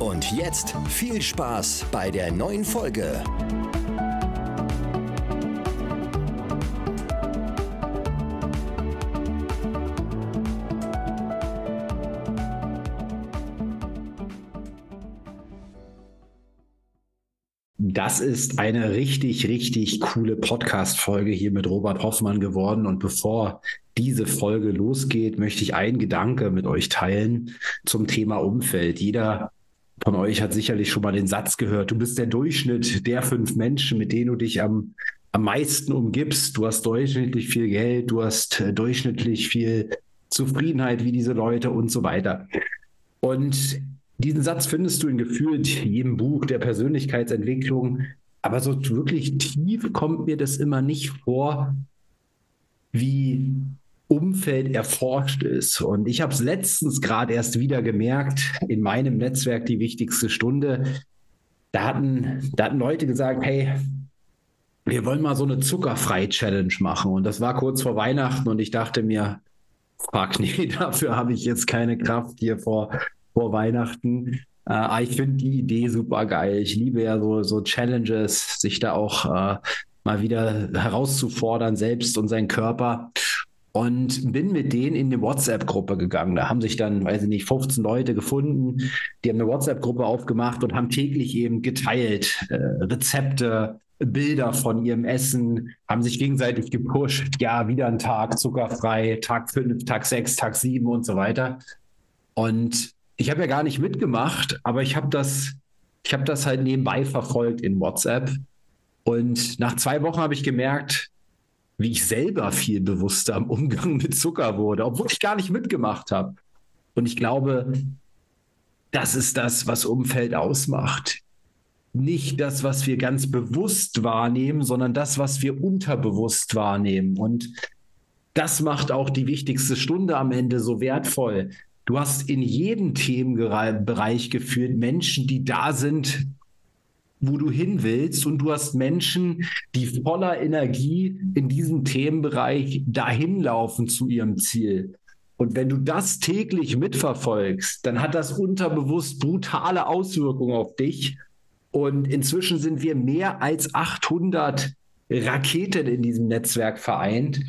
Und jetzt viel Spaß bei der neuen Folge. Das ist eine richtig, richtig coole Podcast-Folge hier mit Robert Hoffmann geworden. Und bevor diese Folge losgeht, möchte ich einen Gedanke mit euch teilen zum Thema Umfeld. Jeder von euch hat sicherlich schon mal den Satz gehört, du bist der Durchschnitt der fünf Menschen, mit denen du dich am, am meisten umgibst. Du hast durchschnittlich viel Geld, du hast äh, durchschnittlich viel Zufriedenheit wie diese Leute und so weiter. Und diesen Satz findest du in gefühlt jedem Buch der Persönlichkeitsentwicklung, aber so wirklich tief kommt mir das immer nicht vor, wie Umfeld erforscht ist. Und ich habe es letztens gerade erst wieder gemerkt, in meinem Netzwerk die wichtigste Stunde. Da hatten, da hatten Leute gesagt, hey, wir wollen mal so eine Zuckerfrei-Challenge machen. Und das war kurz vor Weihnachten und ich dachte mir, fuck, nee, dafür habe ich jetzt keine Kraft hier vor, vor Weihnachten. Äh, ich finde die Idee super geil. Ich liebe ja so, so Challenges, sich da auch äh, mal wieder herauszufordern, selbst und seinen Körper und bin mit denen in eine WhatsApp-Gruppe gegangen. Da haben sich dann, weiß ich nicht, 15 Leute gefunden, die haben eine WhatsApp-Gruppe aufgemacht und haben täglich eben geteilt äh, Rezepte, Bilder von ihrem Essen, haben sich gegenseitig gepusht. Ja, wieder ein Tag zuckerfrei, Tag 5, Tag 6, Tag 7 und so weiter. Und ich habe ja gar nicht mitgemacht, aber ich habe das, ich habe das halt nebenbei verfolgt in WhatsApp. Und nach zwei Wochen habe ich gemerkt, wie ich selber viel bewusster am Umgang mit Zucker wurde, obwohl ich gar nicht mitgemacht habe. Und ich glaube, das ist das, was Umfeld ausmacht. Nicht das, was wir ganz bewusst wahrnehmen, sondern das, was wir unterbewusst wahrnehmen. Und das macht auch die wichtigste Stunde am Ende so wertvoll. Du hast in jedem Themenbereich geführt Menschen, die da sind, wo du hin willst und du hast Menschen, die voller Energie in diesem Themenbereich dahin laufen zu ihrem Ziel. Und wenn du das täglich mitverfolgst, dann hat das unterbewusst brutale Auswirkungen auf dich. Und inzwischen sind wir mehr als 800 Raketen in diesem Netzwerk vereint.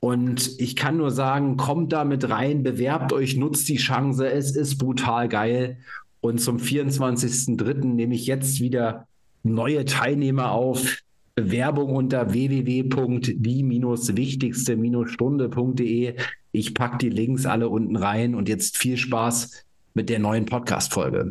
Und ich kann nur sagen, kommt da mit rein, bewerbt euch, nutzt die Chance. Es ist brutal geil. Und zum 24.03. nehme ich jetzt wieder neue Teilnehmer auf. Werbung unter www.die-wichtigste-stunde.de. Ich packe die Links alle unten rein und jetzt viel Spaß mit der neuen Podcast-Folge.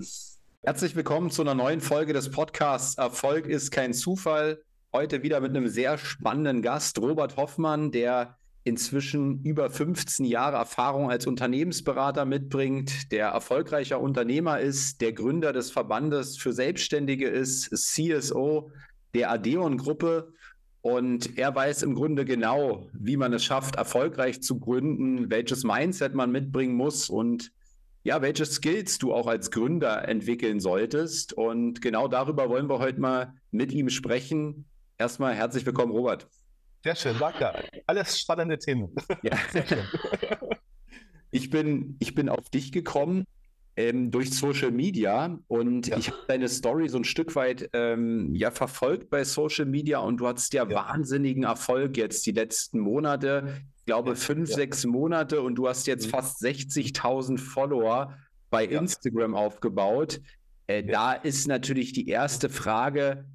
Herzlich willkommen zu einer neuen Folge des Podcasts Erfolg ist kein Zufall. Heute wieder mit einem sehr spannenden Gast, Robert Hoffmann, der inzwischen über 15 Jahre Erfahrung als Unternehmensberater mitbringt, der erfolgreicher Unternehmer ist, der Gründer des Verbandes für Selbstständige ist, CSO der Adeon-Gruppe. Und er weiß im Grunde genau, wie man es schafft, erfolgreich zu gründen, welches Mindset man mitbringen muss und ja, welche Skills du auch als Gründer entwickeln solltest. Und genau darüber wollen wir heute mal mit ihm sprechen. Erstmal herzlich willkommen, Robert. Sehr schön, danke. Alles spannende Themen. Ja. Sehr schön. Ich bin, ich bin auf dich gekommen ähm, durch Social Media und ja. ich habe deine Story so ein Stück weit ähm, ja verfolgt bei Social Media und du hattest ja, ja, wahnsinnigen Erfolg jetzt die letzten Monate. Ich glaube fünf, sechs Monate und du hast jetzt mhm. fast 60.000 Follower bei Instagram aufgebaut. Äh, da ist natürlich die erste Frage,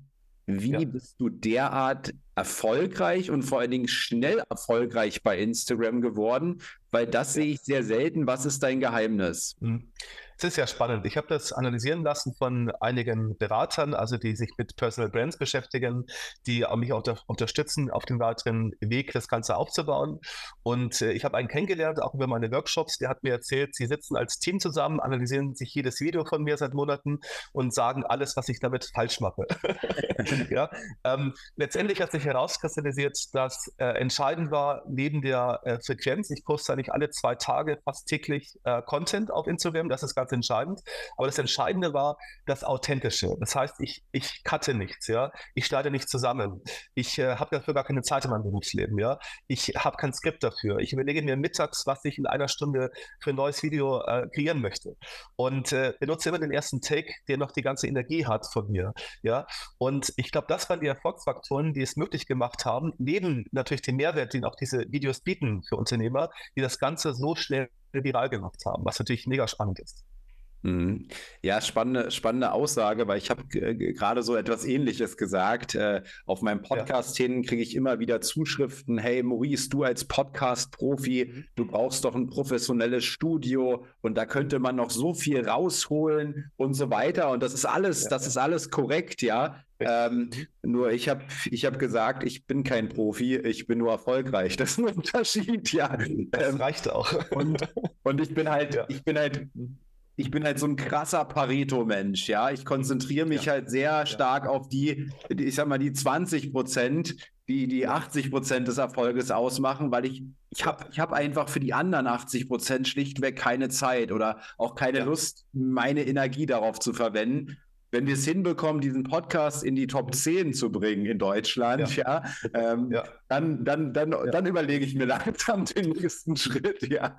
wie bist du derart erfolgreich und vor allen Dingen schnell erfolgreich bei Instagram geworden? Weil das sehe ich sehr selten. Was ist dein Geheimnis? Es ist ja spannend. Ich habe das analysieren lassen von einigen Beratern, also die sich mit Personal Brands beschäftigen, die mich auch unterstützen, auf dem weiteren Weg das Ganze aufzubauen. Und äh, ich habe einen kennengelernt, auch über meine Workshops, der hat mir erzählt, sie sitzen als Team zusammen, analysieren sich jedes Video von mir seit Monaten und sagen alles, was ich damit falsch mache. ja, ähm, letztendlich hat sich herauskristallisiert, dass äh, entscheidend war, neben der äh, Frequenz, ich poste eigentlich alle zwei Tage fast täglich äh, Content auf Instagram, das ist ganz entscheidend. Aber das Entscheidende war das Authentische. Das heißt, ich, ich cutte nichts, ja. Ich schneide nicht zusammen. Ich äh, habe dafür gar keine Zeit in meinem Berufsleben, ja. Ich habe kein Skript dafür. Ich überlege mir mittags, was ich in einer Stunde für ein neues Video äh, kreieren möchte. Und äh, benutze immer den ersten Take, der noch die ganze Energie hat von mir, ja. Und ich glaube, das waren die Erfolgsfaktoren, die es möglich gemacht haben, neben natürlich dem Mehrwert, den auch diese Videos bieten für Unternehmer, die das Ganze so schnell viral gemacht haben, was natürlich mega spannend ist. Mhm. Ja, spannende, spannende Aussage, weil ich habe gerade so etwas Ähnliches gesagt. Äh, auf meinem Podcast ja. hin kriege ich immer wieder Zuschriften. Hey, Maurice, du als Podcast-Profi, mhm. du brauchst doch ein professionelles Studio und da könnte man noch so viel rausholen und so weiter. Und das ist alles, ja, das ja. ist alles korrekt, ja. Ähm, mhm. nur ich habe ich hab gesagt, ich bin kein Profi, ich bin nur erfolgreich. Das ist ein Unterschied, ja. Das ähm, reicht auch. Und, und ich bin halt, ich bin halt ich bin halt so ein krasser Pareto-Mensch, ja. Ich konzentriere mich ja. halt sehr stark auf die, ich sag mal, die 20 Prozent, die die 80 Prozent des Erfolges ausmachen, weil ich, ich habe ich hab einfach für die anderen 80 Prozent schlichtweg keine Zeit oder auch keine ja. Lust, meine Energie darauf zu verwenden wenn wir es hinbekommen, diesen Podcast in die Top 10 zu bringen in Deutschland, ja, ja, ähm, ja. Dann, dann, dann, ja. dann überlege ich mir langsam den nächsten Schritt, ja.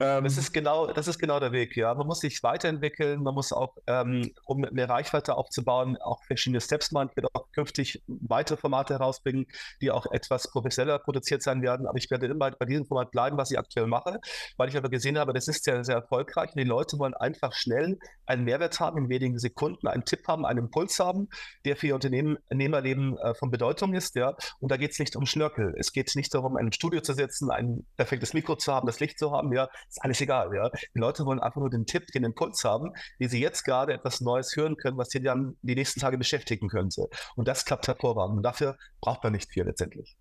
Ähm, das ist genau, das ist genau der Weg, ja. Man muss sich weiterentwickeln, man muss auch, ähm, um mehr Reichweite aufzubauen, auch verschiedene Steps machen. Ich werde auch künftig weitere Formate herausbringen, die auch etwas professioneller produziert sein werden. Aber ich werde immer bei diesem Format bleiben, was ich aktuell mache, weil ich aber gesehen habe, das ist sehr, sehr erfolgreich. Und die Leute wollen einfach schnell einen Mehrwert haben in wenigen Sekunden, einen Tipp haben, einen Impuls haben, der für ihr Unternehmerleben äh, von Bedeutung ist. Ja? Und da geht es nicht um Schnörkel. Es geht nicht darum, ein Studio zu setzen, ein perfektes Mikro zu haben, das Licht zu haben. Ja, ist alles egal. Ja? Die Leute wollen einfach nur den Tipp, den Impuls haben, wie sie jetzt gerade etwas Neues hören können, was sie dann die nächsten Tage beschäftigen könnte. Und das klappt hervorragend. Und dafür braucht man nicht viel letztendlich.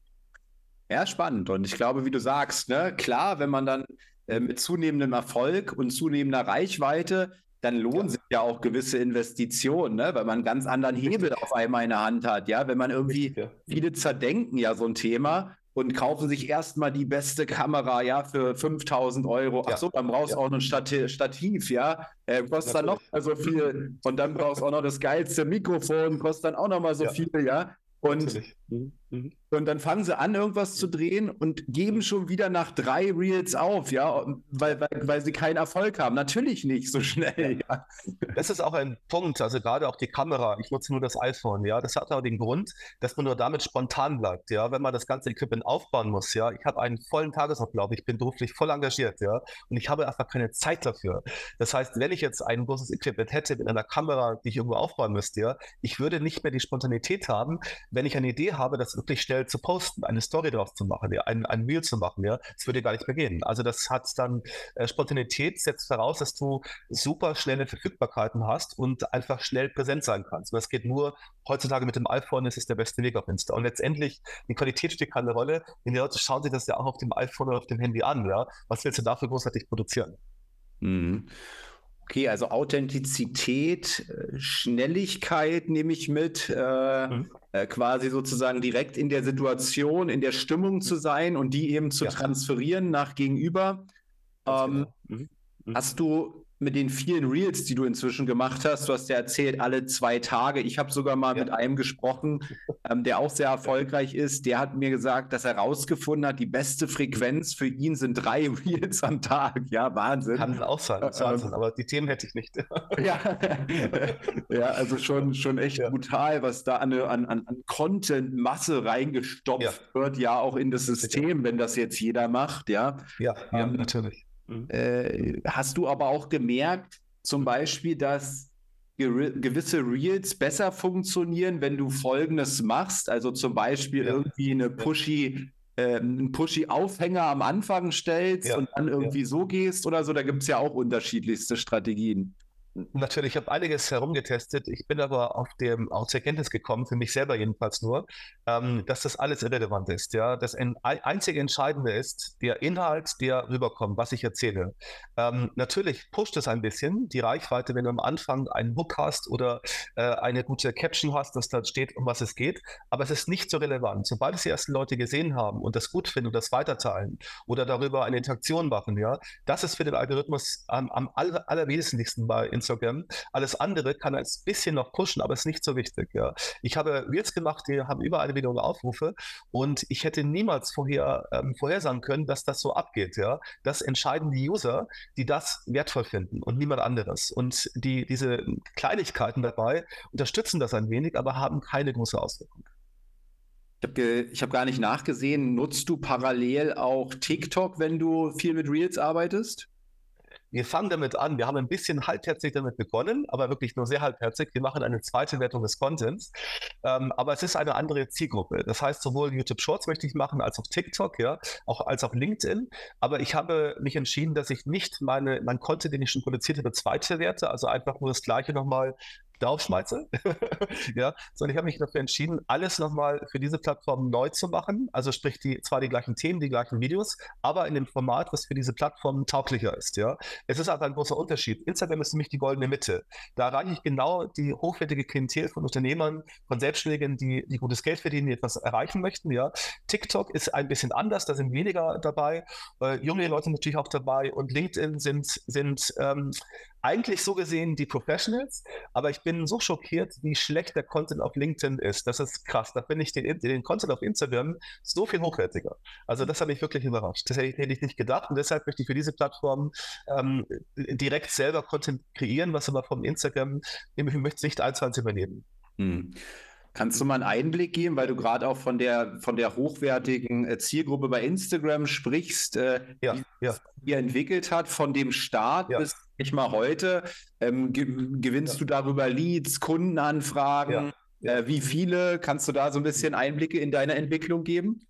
Ja, spannend. Und ich glaube, wie du sagst, ne, klar, wenn man dann äh, mit zunehmendem Erfolg und zunehmender Reichweite dann lohnen ja. sich ja auch gewisse Investitionen, ne? weil man einen ganz anderen Hebel auf einmal in der Hand hat. Ja, wenn man irgendwie, ja. viele zerdenken ja so ein Thema und kaufen sich erstmal die beste Kamera, ja, für 5000 Euro. Ach so, dann brauchst du auch noch ein Stativ, ja, äh, kostet dann noch so viel. Und dann brauchst du auch noch das geilste Mikrofon, kostet dann auch noch mal so viel, ja. Und mhm. Mhm. Und dann fangen sie an, irgendwas zu drehen und geben schon wieder nach drei Reels auf, ja, weil, weil, weil sie keinen Erfolg haben. Natürlich nicht so schnell, ja. Das ist auch ein Punkt, also gerade auch die Kamera. Ich nutze nur das iPhone, ja. Das hat auch den Grund, dass man nur damit spontan bleibt, ja. Wenn man das ganze Equipment aufbauen muss, ja. Ich habe einen vollen Tagesablauf, ich bin beruflich voll engagiert, ja. Und ich habe einfach keine Zeit dafür. Das heißt, wenn ich jetzt ein großes Equipment hätte mit einer Kamera, die ich irgendwo aufbauen müsste, ja, ich würde nicht mehr die Spontanität haben, wenn ich eine Idee habe, das wirklich schnell zu posten, eine Story draus zu machen, ja, ein, ein Reel zu machen, ja, das würde gar nicht mehr gehen. Also das hat dann äh, Spontanität setzt voraus, dass du super schnelle Verfügbarkeiten hast und einfach schnell präsent sein kannst. Das geht nur heutzutage mit dem iPhone, das ist der beste Weg auf Insta. Und letztendlich, die Qualität spielt keine Rolle, denn die Leute schauen sich das ja auch auf dem iPhone oder auf dem Handy an, ja. Was willst du dafür großartig produzieren? Mhm. Okay, also Authentizität, äh, Schnelligkeit nehme ich mit, äh, mhm. äh, quasi sozusagen direkt in der Situation, in der Stimmung zu sein und die eben zu ja. transferieren nach gegenüber. Ähm, genau. mhm. Mhm. Hast du mit den vielen Reels, die du inzwischen gemacht hast. Du hast ja erzählt, alle zwei Tage. Ich habe sogar mal ja. mit einem gesprochen, ähm, der auch sehr erfolgreich ist. Der hat mir gesagt, dass er herausgefunden hat, die beste Frequenz für ihn sind drei Reels am Tag. Ja, Wahnsinn. Kann es auch sein, das ähm, Wahnsinn, aber die Themen hätte ich nicht. ja. ja, also schon, schon echt ja. brutal, was da an, an, an Content-Masse reingestopft ja. wird, ja auch in das System, wenn das jetzt jeder macht. Ja, ja, ähm, natürlich. Mhm. Äh, hast du aber auch gemerkt, zum Beispiel, dass gewisse Reels besser funktionieren, wenn du Folgendes machst, also zum Beispiel ja. irgendwie eine pushy äh, einen Pushy-Aufhänger am Anfang stellst ja, und dann irgendwie ja. so gehst oder so. Da gibt es ja auch unterschiedlichste Strategien. Natürlich, ich habe einiges herumgetestet. Ich bin aber auf dem auch zur Erkenntnis gekommen, für mich selber jedenfalls nur, ähm, dass das alles irrelevant ist. Ja, das ein, einzige Entscheidende ist der Inhalt, der rüberkommt, was ich erzähle. Ähm, natürlich pusht es ein bisschen die Reichweite, wenn du am Anfang einen Hook hast oder äh, eine gute Caption hast, dass da steht, um was es geht. Aber es ist nicht so relevant. Sobald es die ersten Leute gesehen haben und das gut finden und das weiterteilen oder darüber eine Interaktion machen, ja, das ist für den Algorithmus am, am aller, allerwesentlichsten bei Instagram. Alles andere kann ein bisschen noch pushen, aber ist nicht so wichtig. Ja. Ich habe Reels gemacht, die haben über eine Million Aufrufe und ich hätte niemals vorher ähm, vorhersagen können, dass das so abgeht. Ja. Das entscheiden die User, die das wertvoll finden und niemand anderes. Und die, diese Kleinigkeiten dabei unterstützen das ein wenig, aber haben keine große Auswirkung. Ich habe hab gar nicht nachgesehen. Nutzt du parallel auch TikTok, wenn du viel mit Reels arbeitest? Wir fangen damit an. Wir haben ein bisschen halbherzig damit begonnen, aber wirklich nur sehr halbherzig. Wir machen eine zweite Wertung des Contents. Ähm, aber es ist eine andere Zielgruppe. Das heißt, sowohl YouTube Shorts möchte ich machen, als auch TikTok, ja, auch als auch LinkedIn. Aber ich habe mich entschieden, dass ich nicht meine, mein Content, den ich schon produziert habe, zweite werte, also einfach nur das Gleiche nochmal draufschmeiße. ja, sondern ich habe mich dafür entschieden, alles nochmal für diese Plattform neu zu machen. Also sprich die, zwar die gleichen Themen, die gleichen Videos, aber in dem Format, was für diese Plattform tauglicher ist. Ja, es ist aber ein großer Unterschied. Instagram ist mich die goldene Mitte. Da erreiche ich genau die hochwertige Klientel von Unternehmern, von Selbstständigen, die, die gutes Geld verdienen, die etwas erreichen möchten. Ja, TikTok ist ein bisschen anders, da sind weniger dabei. Äh, junge Leute natürlich auch dabei und LinkedIn sind, sind ähm, eigentlich so gesehen die Professionals, aber ich bin so schockiert, wie schlecht der Content auf LinkedIn ist. Das ist krass. Da finde ich den, den Content auf Instagram so viel hochwertiger. Also das hat mich wirklich überrascht. Das hätte ich nicht gedacht und deshalb möchte ich für diese Plattform ähm, direkt selber Content kreieren, was aber vom Instagram, ich möchte es nicht eins eins übernehmen. Hm. Kannst du mal einen Einblick geben, weil du gerade auch von der, von der hochwertigen äh, Zielgruppe bei Instagram sprichst, äh, ja, die ja. ihr entwickelt hat, von dem Start ja. bis ich mal heute? Ähm, ge gewinnst du darüber Leads, Kundenanfragen? Äh, wie viele? Kannst du da so ein bisschen Einblicke in deine Entwicklung geben?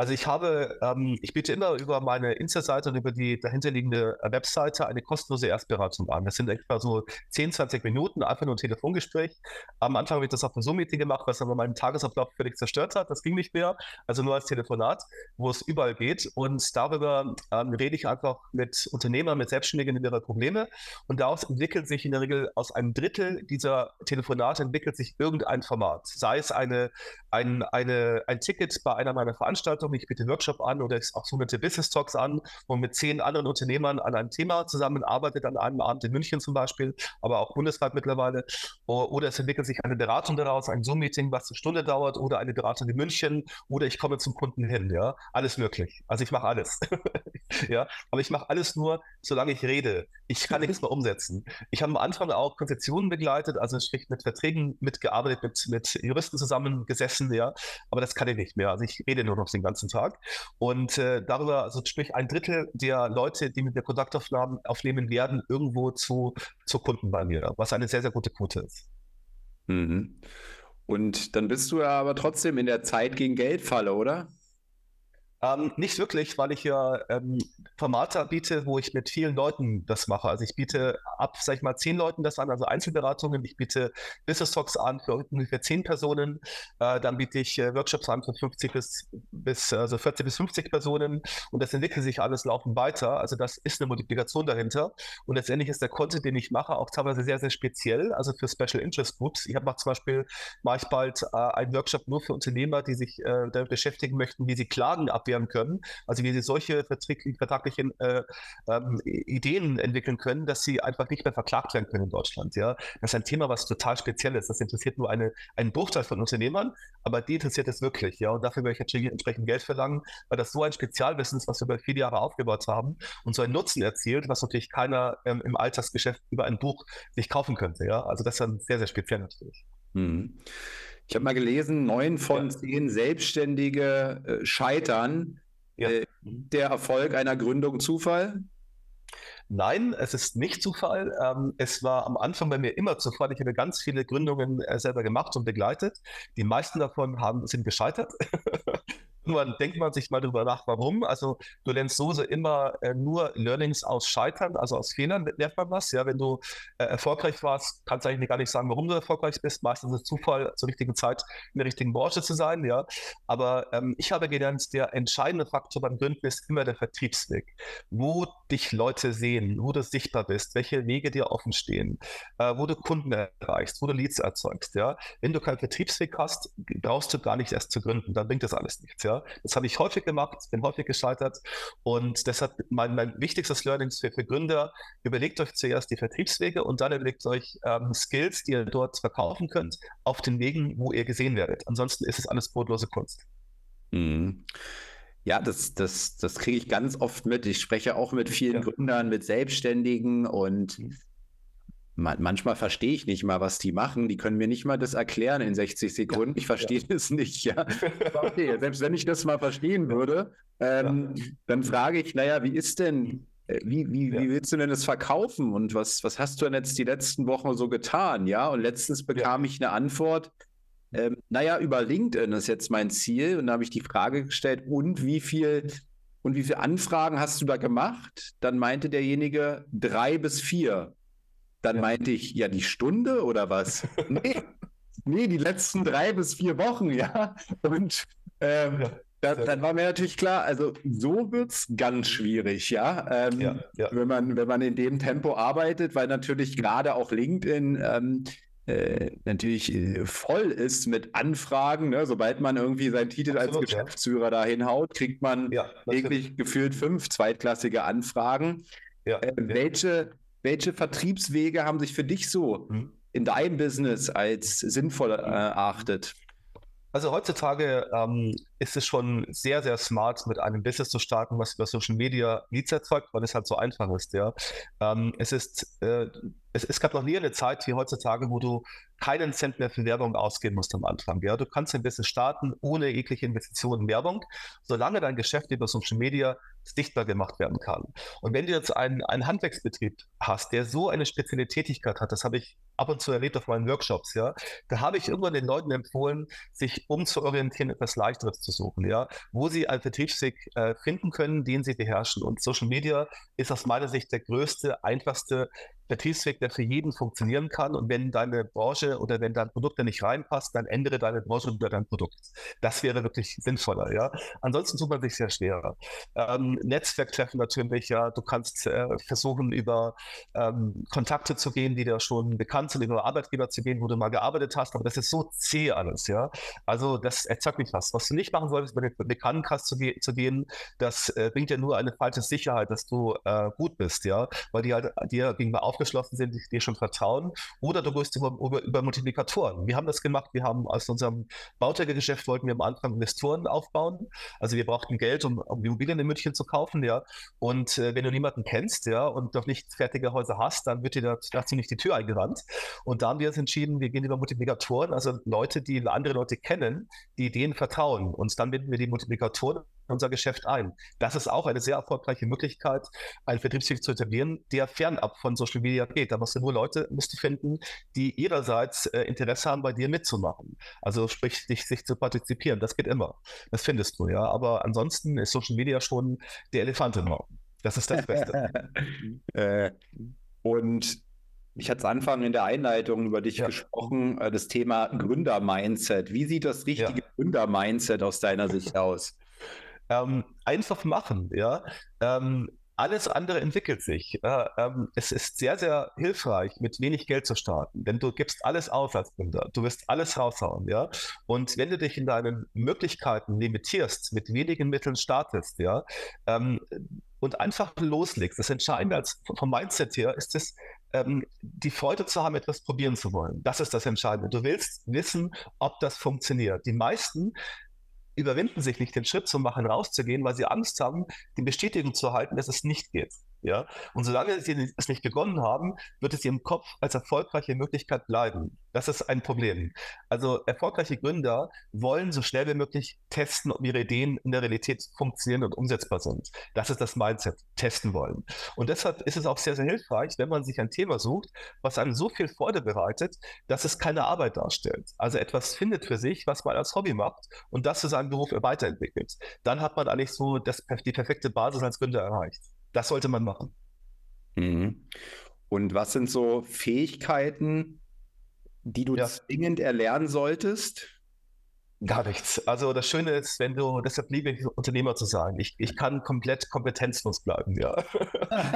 Also ich habe, ähm, ich biete immer über meine Insta-Seite und über die dahinterliegende Webseite eine kostenlose Erstberatung an. Das sind etwa so 10, 20 Minuten, einfach nur ein Telefongespräch. Am Anfang habe ich das auf einem Zoom-Meeting gemacht, was aber meinen Tagesablauf völlig zerstört hat. Das ging nicht mehr. Also nur als Telefonat, wo es überall geht. Und darüber ähm, rede ich einfach mit Unternehmern, mit Selbstständigen über ihre Probleme. Und daraus entwickelt sich in der Regel aus einem Drittel dieser Telefonate entwickelt sich irgendein Format. Sei es eine, ein, eine, ein Ticket bei einer meiner Veranstaltungen, mich bitte Workshop an oder auch sogenannte Business Talks an, man mit zehn anderen Unternehmern an einem Thema zusammenarbeitet, an einem Abend in München zum Beispiel, aber auch bundesweit mittlerweile. Oder es entwickelt sich eine Beratung daraus, ein Zoom-Meeting, was eine Stunde dauert, oder eine Beratung in München, oder ich komme zum Kunden hin, ja. Alles möglich. Also ich mache alles. ja, aber ich mache alles nur, solange ich rede. Ich kann nichts mehr umsetzen. Ich habe am Anfang auch Konzeptionen begleitet, also sprich mit Verträgen mitgearbeitet, mit, mit Juristen zusammengesessen, ja. Aber das kann ich nicht mehr. Also ich rede nur noch den ganzen Tag. Und äh, darüber, also sprich ein Drittel der Leute, die mit mir Kontakt aufnehmen werden, irgendwo zu, zu Kunden bei mir, was eine sehr, sehr gute Quote ist. Mhm. Und dann bist du ja aber trotzdem in der Zeit gegen Geldfalle, oder? Ähm, nicht wirklich, weil ich ja ähm, Formate biete, wo ich mit vielen Leuten das mache. Also ich biete ab, sag ich mal, zehn Leuten das an, also Einzelberatungen. Ich biete Business Talks an für ungefähr zehn Personen. Äh, dann biete ich äh, Workshops an für 50 bis, bis also 40 bis 50 Personen. Und das entwickelt sich alles laufend weiter. Also das ist eine Multiplikation dahinter. Und letztendlich ist der Content, den ich mache, auch teilweise sehr, sehr speziell. Also für Special Interest Groups. Ich habe zum Beispiel, mache ich bald äh, einen Workshop nur für Unternehmer, die sich äh, damit beschäftigen möchten, wie sie Klagen abwehren abwehren können. Also wie sie solche vertraglichen äh, ähm, Ideen entwickeln können, dass sie einfach nicht mehr verklagt werden können in Deutschland. Ja, das ist ein Thema, was total speziell ist. Das interessiert nur eine, einen Bruchteil von Unternehmern, aber die interessiert es wirklich. Ja, und dafür werde ich entsprechend Geld verlangen, weil das so ein Spezialwissen ist, was wir über viele Jahre aufgebaut haben und so einen Nutzen erzielt, was natürlich keiner ähm, im Alltagsgeschäft über ein Buch sich kaufen könnte. Ja, also das ist dann sehr, sehr speziell natürlich. Mhm. Ich habe mal gelesen, neun von ja. zehn Selbstständige äh, scheitern. Ja. Äh, der Erfolg einer Gründung Zufall? Nein, es ist nicht Zufall. Ähm, es war am Anfang bei mir immer Zufall. Ich habe ganz viele Gründungen äh, selber gemacht und begleitet. Die meisten davon haben, sind gescheitert. irgendwann denkt man sich mal darüber nach, warum. Also du lernst so immer äh, nur Learnings aus Scheitern, also aus Fehlern lernt man was. Ja, wenn du äh, erfolgreich warst, kannst du eigentlich gar nicht sagen, warum du erfolgreich bist. Meistens ist es Zufall, zur richtigen Zeit in der richtigen Branche zu sein. Ja, aber ähm, ich habe gelernt, der entscheidende Faktor beim Gründen ist immer der Vertriebsweg, wo dich Leute sehen, wo du sichtbar bist, welche Wege dir offen stehen, äh, wo du Kunden erreichst, wo du Leads erzeugst. Ja, wenn du keinen Vertriebsweg hast, brauchst du gar nicht erst zu gründen, dann bringt das alles nichts. Ja, das habe ich häufig gemacht, bin häufig gescheitert und deshalb mein, mein wichtigstes Learning für, für Gründer: Überlegt euch zuerst die Vertriebswege und dann überlegt euch ähm, Skills, die ihr dort verkaufen könnt, auf den Wegen, wo ihr gesehen werdet. Ansonsten ist es alles brotlose Kunst. Mhm. Ja, das, das, das kriege ich ganz oft mit. Ich spreche auch mit vielen ja. Gründern, mit Selbstständigen und mhm. Manchmal verstehe ich nicht mal, was die machen. Die können mir nicht mal das erklären in 60 Sekunden. Ja. Ich verstehe ja. das nicht. Ja. Okay, selbst wenn ich das mal verstehen würde, ähm, dann frage ich, naja, wie ist denn, äh, wie, wie, wie willst du denn das verkaufen und was, was hast du denn jetzt die letzten Wochen so getan? Ja, und letztens bekam ich eine Antwort, ähm, naja, über LinkedIn ist jetzt mein Ziel. Und da habe ich die Frage gestellt, und wie viel und wie viele Anfragen hast du da gemacht? Dann meinte derjenige drei bis vier. Dann ja. meinte ich, ja, die Stunde oder was? nee, nee, die letzten drei bis vier Wochen, ja. Und ähm, ja. Da, dann war mir natürlich klar, also so wird es ganz schwierig, ja? Ähm, ja, ja, Wenn, man, wenn man in dem Tempo arbeitet, weil natürlich gerade auch LinkedIn ähm, äh, natürlich äh, voll ist mit Anfragen. Ne? Sobald man irgendwie seinen Titel Absolut, als Geschäftsführer ja. dahin haut, kriegt man täglich gefühlt fünf zweitklassige Anfragen. Äh, welche, welche Vertriebswege haben sich für dich so mhm. in deinem Business als sinnvoll äh, erachtet? Also heutzutage ähm, ist es schon sehr, sehr smart, mit einem Business zu starten, was über Social Media Leads erzeugt, weil es halt so einfach ist. Ja. Ähm, es ist äh, es, es, gab noch nie eine Zeit wie heutzutage, wo du keinen Cent mehr für Werbung ausgeben musst am Anfang. Ja? Du kannst ein Business starten ohne jegliche Investitionen in Werbung, solange dein Geschäft über Social Media sichtbar gemacht werden kann. Und wenn du jetzt einen, einen Handwerksbetrieb hast, der so eine spezielle Tätigkeit hat, das habe ich ab und zu erlebt auf meinen Workshops, ja, da habe ich irgendwann den Leuten empfohlen, sich umzuorientieren, etwas Leichteres zu suchen, ja, wo sie einen Vertriebsweg äh, finden können, den sie beherrschen. Und Social Media ist aus meiner Sicht der größte, einfachste Vertriebsweg, der für jeden funktionieren kann. Und wenn deine Branche oder wenn dein Produkt da nicht reinpasst, dann ändere deine Branche oder dein Produkt. Das wäre wirklich sinnvoller. Ja? Ansonsten tut man sich sehr schwerer. Ähm, Netzwerktreffen natürlich, ja. Du kannst äh, versuchen, über ähm, Kontakte zu gehen, die dir schon bekannt sind, über Arbeitgeber zu gehen, wo du mal gearbeitet hast. Aber das ist so zäh alles. Ja? Also das erzeugt nicht was. Was du nicht machen solltest, über den Bekanntenkreis zu, ge zu gehen, das äh, bringt dir nur eine falsche Sicherheit, dass du äh, gut bist. ja, Weil die halt dir gegenüber auf aufgeschlossen sind, die dir schon vertrauen. Oder du gehst über, über, über Multiplikatoren. Wir haben das gemacht. Wir haben aus unserem Bauträgergeschäft wollten wir am Anfang Investoren aufbauen. Also wir brauchten Geld, um, um Immobilien in München zu kaufen, ja. Und äh, wenn du niemanden kennst, ja, und noch nicht fertige Häuser hast, dann wird dir da, da ziemlich die Tür eingerannt. Und da haben wir uns entschieden, wir gehen über Multiplikatoren, also Leute, die andere Leute kennen, die denen vertrauen. Und dann binden wir die Multiplikatoren unser Geschäft ein. Das ist auch eine sehr erfolgreiche Möglichkeit, einen Vertriebsweg zu etablieren, der fernab von Social Media geht. Da musst du nur Leute musst du finden, die ihrerseits äh, Interesse haben, bei dir mitzumachen. Also sprich, dich, sich zu partizipieren. Das geht immer. Das findest du, ja. Aber ansonsten ist Social Media schon der Elefant im Raum. Das ist das Beste. äh, und ich hatte es Anfang in der Einleitung über dich ja. gesprochen, äh, das Thema Gründer-Mindset. Wie sieht das richtige ja. Gründer-Mindset aus deiner Sicht aus? Ähm, einfach machen, ja. Ähm, alles andere entwickelt sich. Äh, ähm, es ist sehr, sehr hilfreich, mit wenig Geld zu starten, denn du gibst alles aus als Gründer. Du wirst alles raushauen, ja. Und wenn du dich in deinen Möglichkeiten limitierst, mit wenigen Mitteln startest, ja, ähm, und einfach loslegst, das Entscheidende als, vom Mindset her ist es, ähm, die Freude zu haben, etwas probieren zu wollen. Das ist das Entscheidende. Du willst wissen, ob das funktioniert. Die meisten überwinden sich nicht, den Schritt zu machen, rauszugehen, weil sie Angst haben, die Bestätigung zu erhalten, dass es nicht geht. Ja? Und solange sie es nicht begonnen haben, wird es im Kopf als erfolgreiche Möglichkeit bleiben. Das ist ein Problem. Also erfolgreiche Gründer wollen so schnell wie möglich testen, ob ihre Ideen in der Realität funktionieren und umsetzbar sind. Das ist das Mindset, testen wollen. Und deshalb ist es auch sehr, sehr hilfreich, wenn man sich ein Thema sucht, was einem so viel Freude bereitet, dass es keine Arbeit darstellt. Also etwas findet für sich, was man als Hobby macht und das zu seinem Beruf weiterentwickelt. Dann hat man eigentlich so das, die perfekte Basis als Gründer erreicht. Das sollte man machen. Mhm. Und was sind so Fähigkeiten, die du ja. zwingend erlernen solltest? Gar nichts. Also das Schöne ist, wenn du, deshalb liebe ich Unternehmer zu sein, ich, ich kann komplett kompetenzlos bleiben, ja.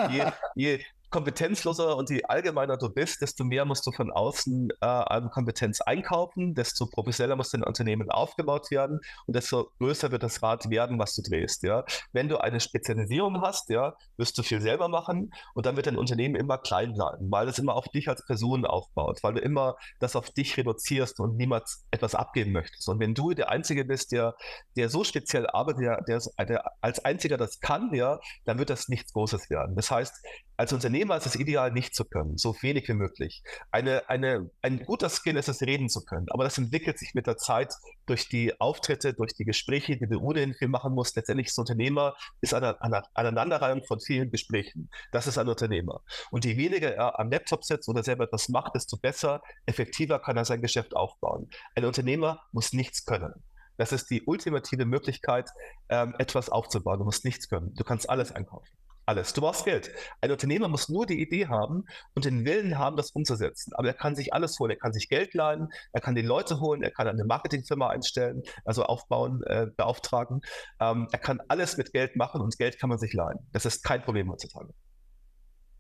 je, je, kompetenzloser und je allgemeiner du bist, desto mehr musst du von außen äh, an Kompetenz einkaufen, desto professioneller muss dein Unternehmen aufgebaut werden und desto größer wird das Rad werden, was du drehst. Ja? Wenn du eine Spezialisierung hast, ja, wirst du viel selber machen und dann wird dein Unternehmen immer klein bleiben, weil es immer auf dich als Person aufbaut, weil du immer das auf dich reduzierst und niemals etwas abgeben möchtest. Und wenn du der Einzige bist, der, der so speziell arbeitet, der, der, als Einziger das kann, ja, dann wird das nichts Großes werden. Das heißt, als Unternehmer ist es ideal, nicht zu können, so wenig wie möglich. Eine, eine, ein guter Skill ist es, reden zu können, aber das entwickelt sich mit der Zeit durch die Auftritte, durch die Gespräche, die du ohnehin viel machen musst. Letztendlich ist Unternehmer ist eine, eine Aneinanderreihung von vielen Gesprächen. Das ist ein Unternehmer. Und je weniger er am Laptop sitzt oder selber etwas macht, desto besser, effektiver kann er sein Geschäft aufbauen. Ein Unternehmer muss nichts können. Das ist die ultimative Möglichkeit, ähm, etwas aufzubauen. Du musst nichts können. Du kannst alles einkaufen. Alles. Du brauchst Geld. Ein Unternehmer muss nur die Idee haben und den Willen haben, das umzusetzen. Aber er kann sich alles holen. Er kann sich Geld leihen, er kann die Leute holen, er kann eine Marketingfirma einstellen, also aufbauen, äh, beauftragen. Ähm, er kann alles mit Geld machen und Geld kann man sich leihen. Das ist kein Problem heutzutage.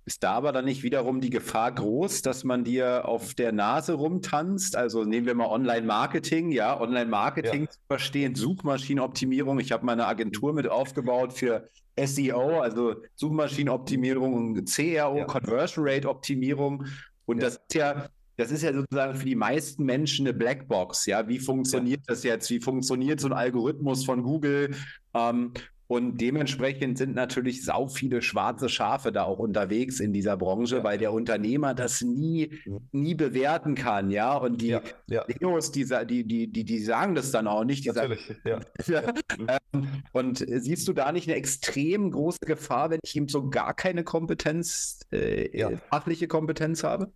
Ist da aber dann nicht wiederum die Gefahr groß, dass man dir auf der Nase rumtanzt? Also nehmen wir mal Online-Marketing, ja, Online-Marketing ja. zu verstehen, Suchmaschinenoptimierung. Ich habe meine Agentur mit aufgebaut für SEO, also Suchmaschinenoptimierung und CRO, ja. Conversion Rate Optimierung. Und ja. das ist ja, das ist ja sozusagen für die meisten Menschen eine Blackbox. Ja, wie funktioniert das jetzt? Wie funktioniert so ein Algorithmus von Google? Ähm, und dementsprechend sind natürlich sau viele schwarze Schafe da auch unterwegs in dieser Branche, ja. weil der Unternehmer das nie, mhm. nie bewerten kann, ja. Und die ja, ja. Leos, die, die, die, die, sagen das dann auch nicht. natürlich, sagen, ja. Ähm, und siehst du da nicht eine extrem große Gefahr, wenn ich ihm so gar keine Kompetenz, äh, fachliche Kompetenz habe?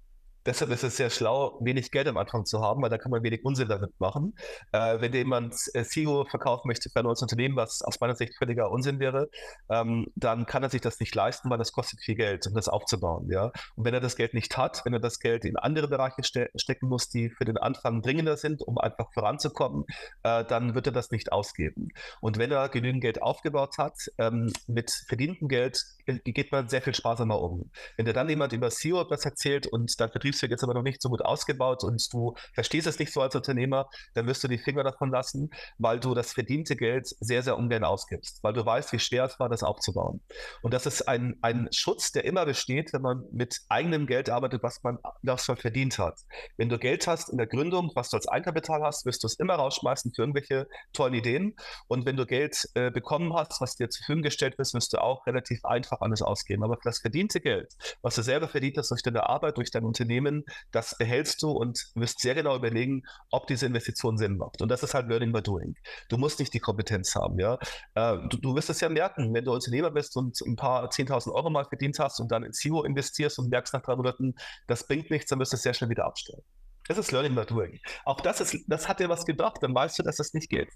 Deshalb ist es sehr schlau, wenig Geld am Anfang zu haben, weil da kann man wenig Unsinn damit machen. Äh, wenn jemand äh, CEO verkaufen möchte für ein neues Unternehmen, was aus meiner Sicht völliger Unsinn wäre, ähm, dann kann er sich das nicht leisten, weil das kostet viel Geld, um das aufzubauen. Ja? Und wenn er das Geld nicht hat, wenn er das Geld in andere Bereiche ste stecken muss, die für den Anfang dringender sind, um einfach voranzukommen, äh, dann wird er das nicht ausgeben. Und wenn er genügend Geld aufgebaut hat, ähm, mit verdientem Geld äh, geht man sehr viel sparsamer um. Wenn dir dann jemand über SEO etwas erzählt und dein Vertriebsweg jetzt aber noch nicht so gut ausgebaut und du verstehst es nicht so als Unternehmer, dann wirst du die Finger davon lassen, weil du das verdiente Geld sehr, sehr ungern ausgibst, weil du weißt, wie schwer es war, das aufzubauen. Und das ist ein, ein Schutz, der immer besteht, wenn man mit eigenem Geld arbeitet, was man, was man verdient hat. Wenn du Geld hast in der Gründung, was du als Eigenkapital hast, wirst du es immer rausschmeißen für irgendwelche tollen Ideen. Und wenn du Geld äh, bekommen hast, was dir zur Verfügung gestellt wird, wirst du auch relativ einfach einfach alles ausgeben. Aber für das verdiente Geld, was du selber verdient hast durch deine Arbeit, durch dein Unternehmen, das behältst du und wirst sehr genau überlegen, ob diese Investition Sinn macht. Und das ist halt Learning by Doing. Du musst nicht die Kompetenz haben, ja. Äh, du, du wirst es ja merken, wenn du Unternehmer bist und ein paar 10.000 Euro mal verdient hast und dann in SEO investierst und merkst nach drei Monaten, das bringt nichts, dann wirst du es sehr schnell wieder abstellen. Das ist Learning by Doing. Auch das, ist, das hat dir was gebracht, dann weißt du, dass das nicht geht.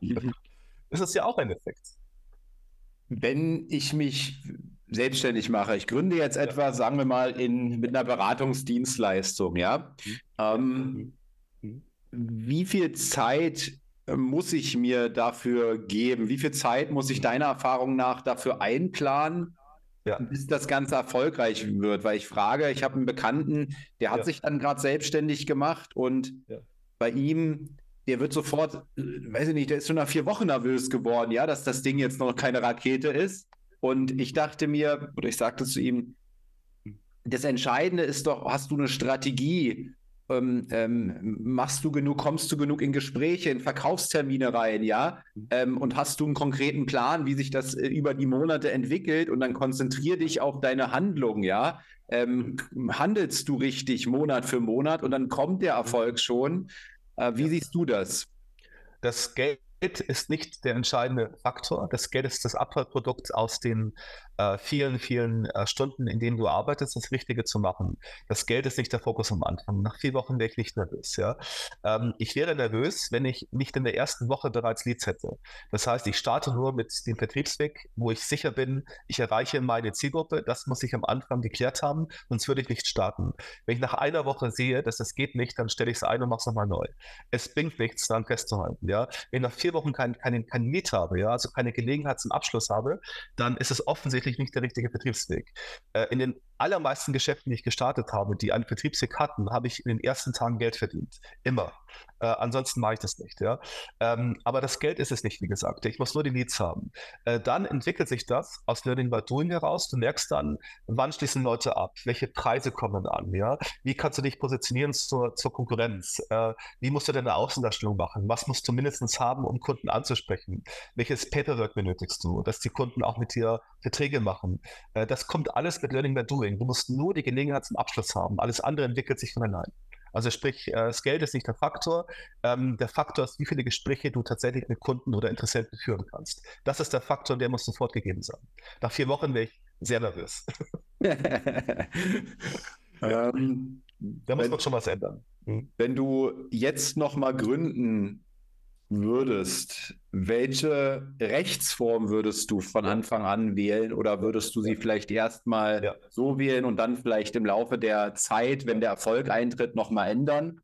das ist ja auch ein Effekt wenn ich mich selbstständig mache, ich gründe jetzt ja. etwas, sagen wir mal, in, mit einer Beratungsdienstleistung, ja. Mhm. Ähm, mhm. Wie viel Zeit äh, muss ich mir dafür geben? Wie viel Zeit muss ich deiner Erfahrung nach dafür einplanen, ja. bis das Ganze erfolgreich wird? Weil ich frage, ich habe einen Bekannten, der hat ja. sich dann gerade selbstständig gemacht und bei ihm der wird sofort, weiß ich nicht, der ist schon nach vier Wochen nervös geworden, ja, dass das Ding jetzt noch keine Rakete ist. Und ich dachte mir, oder ich sagte zu ihm, das Entscheidende ist doch, hast du eine Strategie? ähm, ähm, machst du genug, kommst du genug in Gespräche, in Verkaufstermine rein, ja? Ähm, und hast du einen konkreten Plan, wie sich das äh, über die Monate entwickelt und dann konzentrier dich auf deine Handlung, ja? Ähm, handelst du richtig Monat für Monat und dann kommt der Erfolg schon. Äh, wie siehst du das? Das Geld ist nicht der entscheidende Faktor. Das Geld ist das Abfallprodukt aus den äh, vielen, vielen äh, Stunden, in denen du arbeitest, das Richtige zu machen. Das Geld ist nicht der Fokus am Anfang. Nach vier Wochen wäre ich nicht nervös. Ja? Ähm, ich wäre nervös, wenn ich nicht in der ersten Woche bereits Leads hätte. Das heißt, ich starte nur mit dem Vertriebsweg, wo ich sicher bin, ich erreiche meine Zielgruppe. Das muss ich am Anfang geklärt haben, sonst würde ich nicht starten. Wenn ich nach einer Woche sehe, dass das geht nicht, dann stelle ich es ein und mache es nochmal neu. Es bringt nichts, daran festzuhalten. Ja? Wenn ich nach vier Wochen kein, kein, kein Lead habe, ja? also keine Gelegenheit zum Abschluss habe, dann ist es offensichtlich tatsächlich nicht der richtige Vertriebsweg. Äh, in den allermeisten Geschäften, die ich gestartet habe, die einen Vertriebsweg hatten, habe ich in den ersten Tagen Geld verdient. Immer. Äh, ansonsten mache ich das nicht. Ja? Ähm, aber das Geld ist es nicht, wie gesagt. Ich muss nur die Leads haben. Äh, dann entwickelt sich das aus Learning by Doing heraus. Du merkst dann, wann schließen Leute ab? Welche Preise kommen an? Ja? Wie kannst du dich positionieren zur, zur Konkurrenz? Äh, wie musst du deine Außendarstellung machen? Was musst du mindestens haben, um Kunden anzusprechen? Welches Paperwork benötigst du, dass die Kunden auch mit dir Verträge machen? Äh, das kommt alles mit Learning by Doing. Doing. Du musst nur die Gelegenheit zum Abschluss haben. Alles andere entwickelt sich von allein. Also sprich, äh, das Geld ist nicht der Faktor. Ähm, der Faktor ist, wie viele Gespräche du tatsächlich mit Kunden oder Interessenten führen kannst. Das ist der Faktor, der muss sofort gegeben sein. Nach vier Wochen wäre ich sehr nervös. ähm, da muss man schon was ändern. Hm. Wenn du jetzt nochmal gründen würdest, welche Rechtsform würdest du von Anfang an wählen oder würdest du sie vielleicht erstmal ja. so wählen und dann vielleicht im Laufe der Zeit, wenn der Erfolg eintritt, nochmal ändern?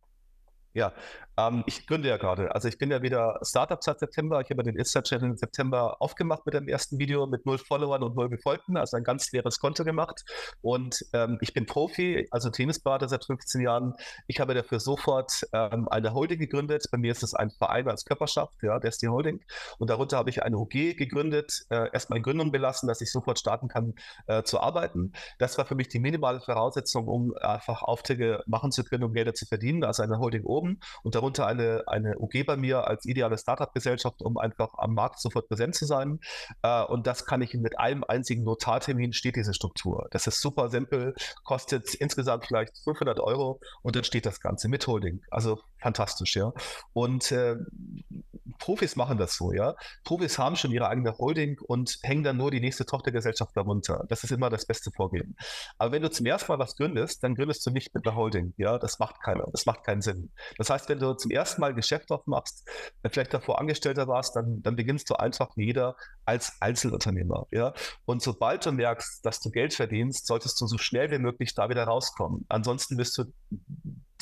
Ja, ähm, ich gründe ja gerade. Also ich bin ja wieder Startup seit September. Ich habe den Insta-Channel im September aufgemacht mit dem ersten Video mit null Followern und null Gefolgten, also ein ganz leeres Konto gemacht. Und ähm, ich bin Profi, also Tennisberater seit 15 Jahren. Ich habe dafür sofort ähm, eine Holding gegründet. Bei mir ist es ein Verein als Körperschaft, ja, der ist die Holding. Und darunter habe ich eine OG gegründet, äh, erstmal Gründung belassen, dass ich sofort starten kann äh, zu arbeiten. Das war für mich die minimale Voraussetzung, um einfach Aufträge machen zu können, um Gelder zu verdienen. Also eine Holding oben und darunter darunter eine, eine UG bei mir als ideale Startup-Gesellschaft, um einfach am Markt sofort präsent zu sein. Äh, und das kann ich mit einem einzigen Notartermin steht diese Struktur. Das ist super simpel, kostet insgesamt vielleicht 500 Euro und dann steht das Ganze mit Holding. Also fantastisch, ja. Und äh, Profis machen das so, ja. Profis haben schon ihre eigene Holding und hängen dann nur die nächste Tochtergesellschaft darunter. Das ist immer das beste Vorgehen. Aber wenn du zum ersten Mal was gründest, dann gründest du nicht mit einer Holding, ja. Das macht keiner. Das macht keinen Sinn. Das heißt, wenn du zum ersten Mal Geschäft aufmachst, vielleicht davor Angestellter warst, dann, dann beginnst du einfach jeder als Einzelunternehmer. Ja? Und sobald du merkst, dass du Geld verdienst, solltest du so schnell wie möglich da wieder rauskommen. Ansonsten wirst du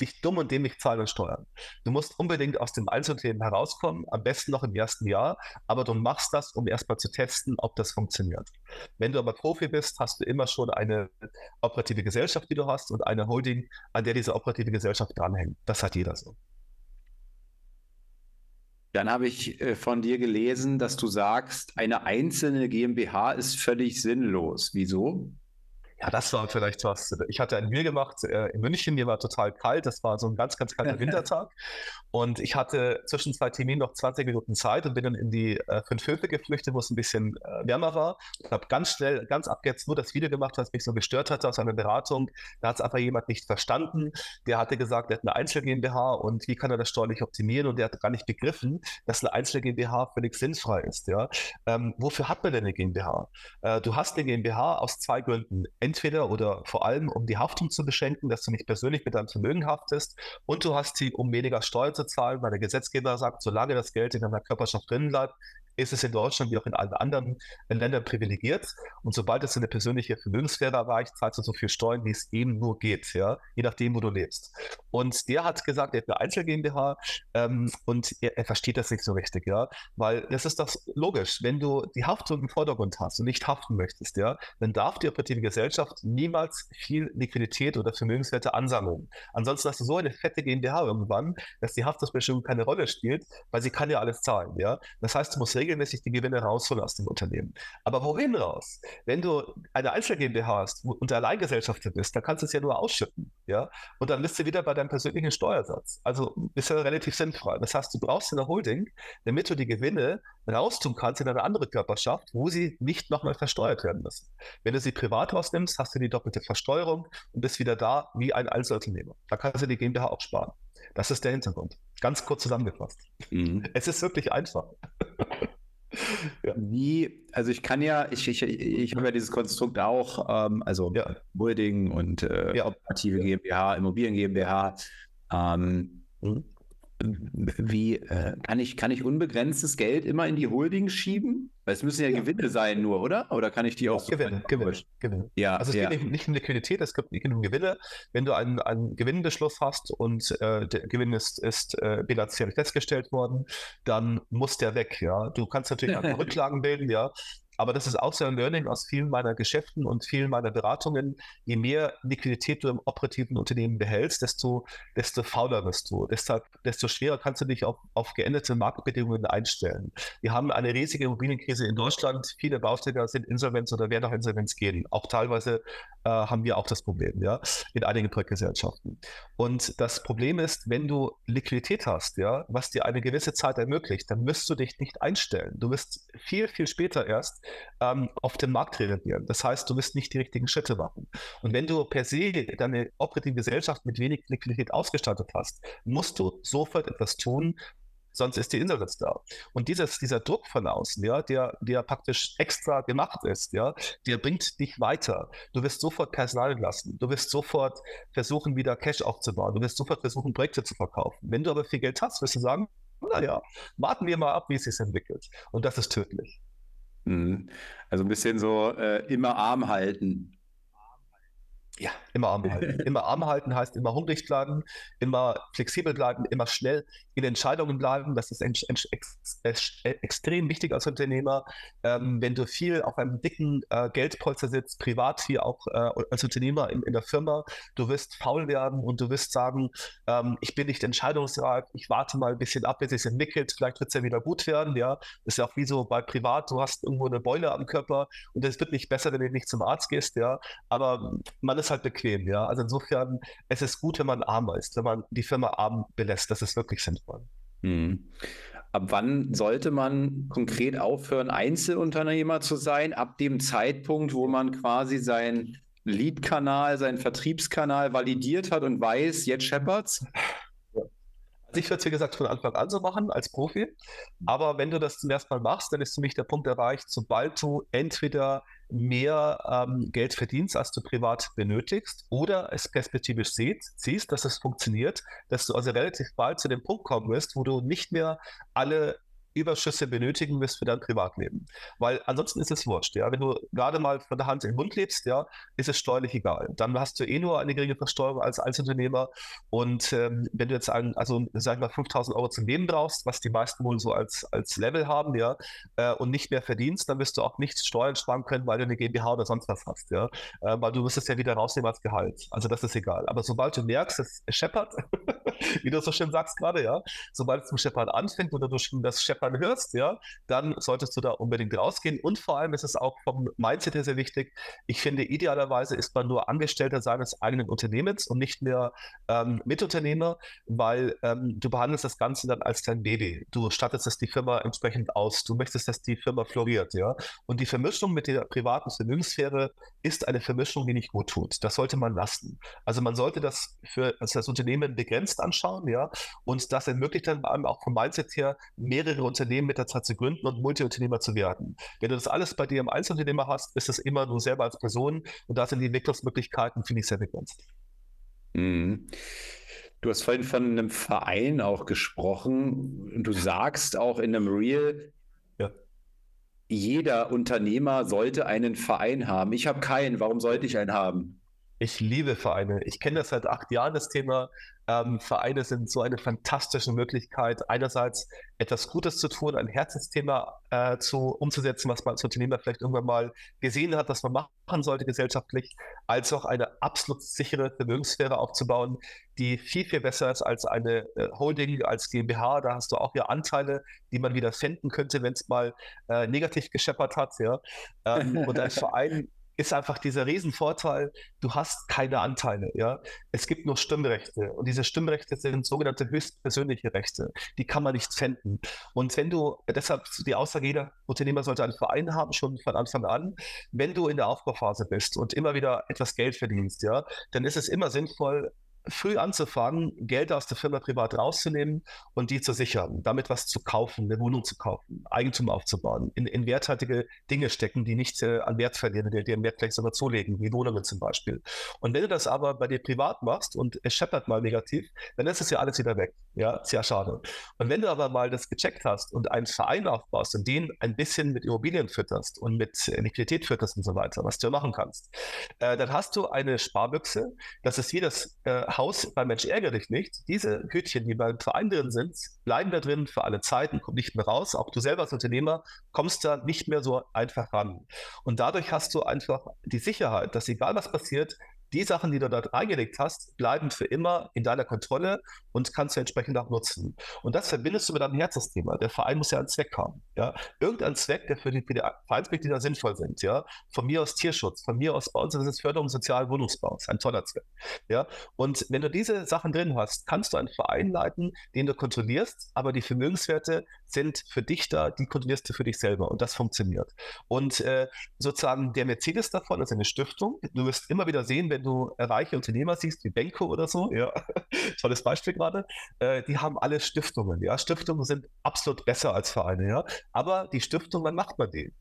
dich dumm und dämlich zahlen und steuern. Du musst unbedingt aus dem Einzelunternehmen herauskommen, am besten noch im ersten Jahr, aber du machst das, um erstmal zu testen, ob das funktioniert. Wenn du aber Profi bist, hast du immer schon eine operative Gesellschaft, die du hast und eine Holding, an der diese operative Gesellschaft dranhängt. Das hat jeder so. Dann habe ich äh, von dir gelesen, dass du sagst, eine einzelne GmbH ist völlig sinnlos. Wieso? Ja, das war vielleicht was. Ich hatte ein Bier gemacht äh, in München, mir war total kalt. Das war so ein ganz, ganz kalter Wintertag. Und ich hatte zwischen zwei Terminen noch 20 Minuten Zeit und bin dann in die äh, fünf Höfe geflüchtet, wo es ein bisschen äh, wärmer war. Ich habe ganz schnell, ganz abgehetzt nur das Video gemacht, was mich so gestört hatte aus einer Beratung. Da hat es einfach jemand nicht verstanden. Der hatte gesagt, er hat eine Einzel GmbH und wie kann er das steuerlich optimieren? Und der hat gar nicht begriffen, dass eine Einzel GmbH völlig sinnfrei ist. Ja? Ähm, wofür hat man denn eine GmbH? Äh, du hast eine GmbH aus zwei Gründen entweder oder vor allem, um die Haftung zu beschränken, dass du nicht persönlich mit deinem Vermögen haftest. Und du hast sie, um weniger Steuern zu zahlen, weil der Gesetzgeber sagt, solange das Geld in deiner Körperschaft drin bleibt, ist es in Deutschland wie auch in allen anderen Ländern privilegiert. Und sobald es in eine persönliche Vermögenssphäre erreicht, zahlst du so viel Steuern, wie es eben nur geht, ja, je nachdem, wo du lebst. Und der hat gesagt, er hat eine Einzel GmbH ähm, und er, er, versteht das nicht so richtig, ja, weil das ist doch logisch. Wenn du die Haftung im Vordergrund hast und nicht haften möchtest, ja, dann darf die operative Gesellschaft niemals viel Liquidität oder Vermögenswerte ansammeln. Ansonsten hast du so eine fette GmbH irgendwann, dass die Haftungsbestimmung keine Rolle spielt, weil sie kann ja alles zahlen, ja. Das heißt, du musst regelmäßig die Gewinne rausholen aus dem Unternehmen. Aber wohin raus? Wenn du eine Einzel GmbH hast und Alleingesellschafter bist, dann kannst du es ja nur ausschütten. Ja? Und dann bist du wieder bei deinem persönlichen Steuersatz. Also bist du relativ sinnfrei. Das heißt, du brauchst eine Holding, damit du die Gewinne raustun kannst in eine andere Körperschaft, wo sie nicht nochmal versteuert werden müssen. Wenn du sie privat rausnimmst, hast du die doppelte Versteuerung und bist wieder da wie ein Einzelunternehmer. Da kannst du die GmbH auch sparen. Das ist der Hintergrund. Ganz kurz zusammengefasst. Mhm. Es ist wirklich einfach. ja. Wie, also ich kann ja, ich, ich, ich habe ja dieses Konstrukt auch, ähm, also ja. Holding und äh, ja. Operative GmbH, Immobilien GmbH. Ähm, mhm wie äh, kann, ich, kann ich unbegrenztes Geld immer in die Holding schieben? Weil es müssen ja, ja. Gewinne sein nur, oder? Oder kann ich die auch so Gewinne, Gewinne, Gewinne. Ja, also es ja. geht nicht, nicht, um Liquidität, es geht um Gewinne. Wenn du einen, einen Gewinnbeschluss hast und äh, der Gewinn ist, ist äh, bilanziell festgestellt worden, dann muss der weg, ja. Du kannst natürlich auch Rücklagen bilden, ja. Aber das ist auch so ein Learning aus vielen meiner Geschäften und vielen meiner Beratungen. Je mehr Liquidität du im operativen Unternehmen behältst, desto, desto fauler wirst du. Deshalb, desto schwerer kannst du dich auf, auf geänderte Marktbedingungen einstellen. Wir haben eine riesige Immobilienkrise in Deutschland. Viele Bauträger sind Insolvenz oder werden auch Insolvenz gehen. Auch teilweise äh, haben wir auch das Problem, ja, in einigen Projektgesellschaften. Und das Problem ist, wenn du Liquidität hast, ja, was dir eine gewisse Zeit ermöglicht, dann wirst du dich nicht einstellen. Du wirst viel, viel später erst ähm, auf den Markt reagieren. Das heißt, du wirst nicht die richtigen Schritte machen. Und wenn du per se deine operative Gesellschaft mit wenig Liquidität ausgestattet hast, musst du sofort etwas tun, sonst ist die Insolvenz da. Und dieses, dieser Druck von außen, ja, der, der praktisch extra gemacht ist, ja, der bringt dich weiter. Du wirst sofort Personal entlassen. Du wirst sofort versuchen, wieder Cash aufzubauen. Du wirst sofort versuchen, Projekte zu verkaufen. Wenn du aber viel Geld hast, wirst du sagen, naja, warten wir mal ab, wie es sich entwickelt. Und das ist tödlich. Mhm. Also ein bisschen so äh, immer arm halten. Ja, immer arm halten. immer arm halten heißt immer hungrig bleiben, immer flexibel bleiben, immer schnell in Entscheidungen bleiben. Das ist ex ex extrem wichtig als Unternehmer. Ähm, wenn du viel auf einem dicken äh, Geldpolster sitzt, privat wie auch äh, als Unternehmer in, in, der Firma, du wirst faul werden und du wirst sagen, ähm, ich bin nicht entscheidungsreif, ich warte mal ein bisschen ab, bis es sich entwickelt, vielleicht wird es ja wieder gut werden. Ja, das ist ja auch wie so bei privat, du hast irgendwo eine Beule am Körper und es wird nicht besser, wenn du nicht zum Arzt gehst. Ja, aber man ist halt bequem, ja. Also insofern, es ist gut, wenn man arm ist, wenn man die Firma arm belässt. Das ist wirklich sinnvoll. Mhm. Ab wann sollte man konkret aufhören, Einzelunternehmer zu sein? Ab dem Zeitpunkt, wo man quasi seinen Lead-Kanal, seinen Vertriebskanal validiert hat und weiß, jetzt scheppert's? Also ich würde es, wie gesagt, von Anfang an so machen als Profi. Aber wenn du das zum ersten Mal machst, dann ist für mich der Punkt erreicht, sobald du entweder mehr ähm, Geld verdienst, als du privat benötigst, oder es perspektivisch siehst, siehst, dass es funktioniert, dass du also relativ bald zu dem Punkt kommen wirst, wo du nicht mehr alle Überschüsse benötigen wirst für dein Privatleben. Weil ansonsten ist es wurscht, ja. Wenn du gerade mal von der Hand in den Mund lebst, ja, ist es steuerlich egal. Dann hast du eh nur eine geringe Versteuerung als Einzelunternehmer. Und ähm, wenn du jetzt einen, also sag ich mal 5000 Euro zum Leben brauchst, was die meisten wohl so als, als Level haben, ja, äh, und nicht mehr verdienst, dann wirst du auch nicht Steuern sparen können, weil du eine GmbH oder sonst was hast, ja. Äh, weil du wirst es ja wieder rausnehmen als Gehalt. Also das ist egal. Aber sobald du merkst, es scheppert, wie du so schön sagst gerade, ja, sobald es zum Scheppern anfängt oder du schon das Scheppern Scheppern hörst, ja, dann solltest du da unbedingt rausgehen. Und vor allem ist es auch vom Mindset her sehr wichtig. Ich finde, idealerweise ist man nur Angestellter seines eigenen Unternehmens und nicht mehr ähm, Mitunternehmer, weil ähm, du behandelst das Ganze dann als dein Baby. Du stattest es die Firma entsprechend aus. Du möchtest, dass die Firma floriert, ja. Und die Vermischung mit der privaten Vermögenssphäre ist eine Vermischung, die nicht gut tut. Das sollte man lassen. Also man sollte das für also das Unternehmen begrenzt anschauen, ja. Und das ermöglicht dann auch vom Mindset her mehrere Unternehmen mit der Zeit zu gründen und Multiunternehmer zu werden. Wenn du das alles bei dir im Einzelunternehmer hast, ist es immer nur selber als Person und da sind die Entwicklungsmöglichkeiten, finde ich, sehr begrenzt. Mhm. Du hast vorhin von einem Verein auch gesprochen. Du sagst auch in einem Reel, ja. jeder Unternehmer sollte einen Verein haben. Ich habe keinen. Warum sollte ich einen haben? Ich liebe Vereine. Ich kenne das seit acht Jahren, das Thema. Ähm, Vereine sind so eine fantastische Möglichkeit, einerseits etwas Gutes zu tun, ein Herzensthema äh, zu, umzusetzen, was man als Unternehmer vielleicht irgendwann mal gesehen hat, dass man machen sollte gesellschaftlich, als auch eine absolut sichere Vermögenssphäre aufzubauen, die viel, viel besser ist als eine äh, Holding, als GmbH. Da hast du auch ja Anteile, die man wieder finden könnte, wenn es mal äh, negativ gescheppert hat. Ja? Ähm, und ein Verein ist einfach dieser Riesenvorteil, du hast keine Anteile, ja. Es gibt nur Stimmrechte und diese Stimmrechte sind sogenannte höchstpersönliche Rechte. Die kann man nicht finden. Und wenn du, deshalb die Aussage, jeder Unternehmer sollte einen Verein haben, schon von Anfang an, wenn du in der Aufbauphase bist und immer wieder etwas Geld verdienst, ja, dann ist es immer sinnvoll, früh anzufangen, Geld aus der Firma privat rauszunehmen und die zu sichern, damit was zu kaufen, eine Wohnung zu kaufen, Eigentum aufzubauen, in, in werthaltige Dinge stecken, die nicht äh, an Wert verlieren, die dir Wert vielleicht sogar zulegen, wie Wohnungen zum Beispiel. Und wenn du das aber bei dir privat machst und es scheppert mal negativ, dann ist es ja alles wieder weg. Ja, sehr schade. Und wenn du aber mal das gecheckt hast und einen Verein aufbaust und den ein bisschen mit Immobilien fütterst und mit Liquidität fütterst und so weiter, was du machen kannst, äh, dann hast du eine Sparbüchse. Das ist jedes äh, Haus beim Mensch ärgere dich nicht. Diese Hütchen, die beim Verein drin sind, bleiben da drin für alle Zeiten, kommen nicht mehr raus. Auch du selber als Unternehmer kommst da nicht mehr so einfach ran. Und dadurch hast du einfach die Sicherheit, dass egal was passiert, die Sachen, die du dort reingelegt hast, bleiben für immer in deiner Kontrolle und kannst du entsprechend auch nutzen. Und das verbindest du mit deinem Herzensthema. Der Verein muss ja einen Zweck haben. Ja? Irgendein Zweck, der für die, für die Vereinsmitglieder sinnvoll sind. Ja? Von mir aus Tierschutz, von mir aus bei uns ist es Förderung sozialen Wohnungsbaus. Ein toller Zweck. Ja? Und wenn du diese Sachen drin hast, kannst du einen Verein leiten, den du kontrollierst, aber die Vermögenswerte sind für dich da, die kontrollierst du für dich selber und das funktioniert. Und äh, sozusagen der Mercedes davon ist eine Stiftung. Du wirst immer wieder sehen, wenn du reiche Unternehmer siehst, wie Benko oder so, ja, tolles Beispiel gerade, äh, die haben alle Stiftungen. Ja, Stiftungen sind absolut besser als Vereine, ja. Aber die Stiftung, wann macht man die?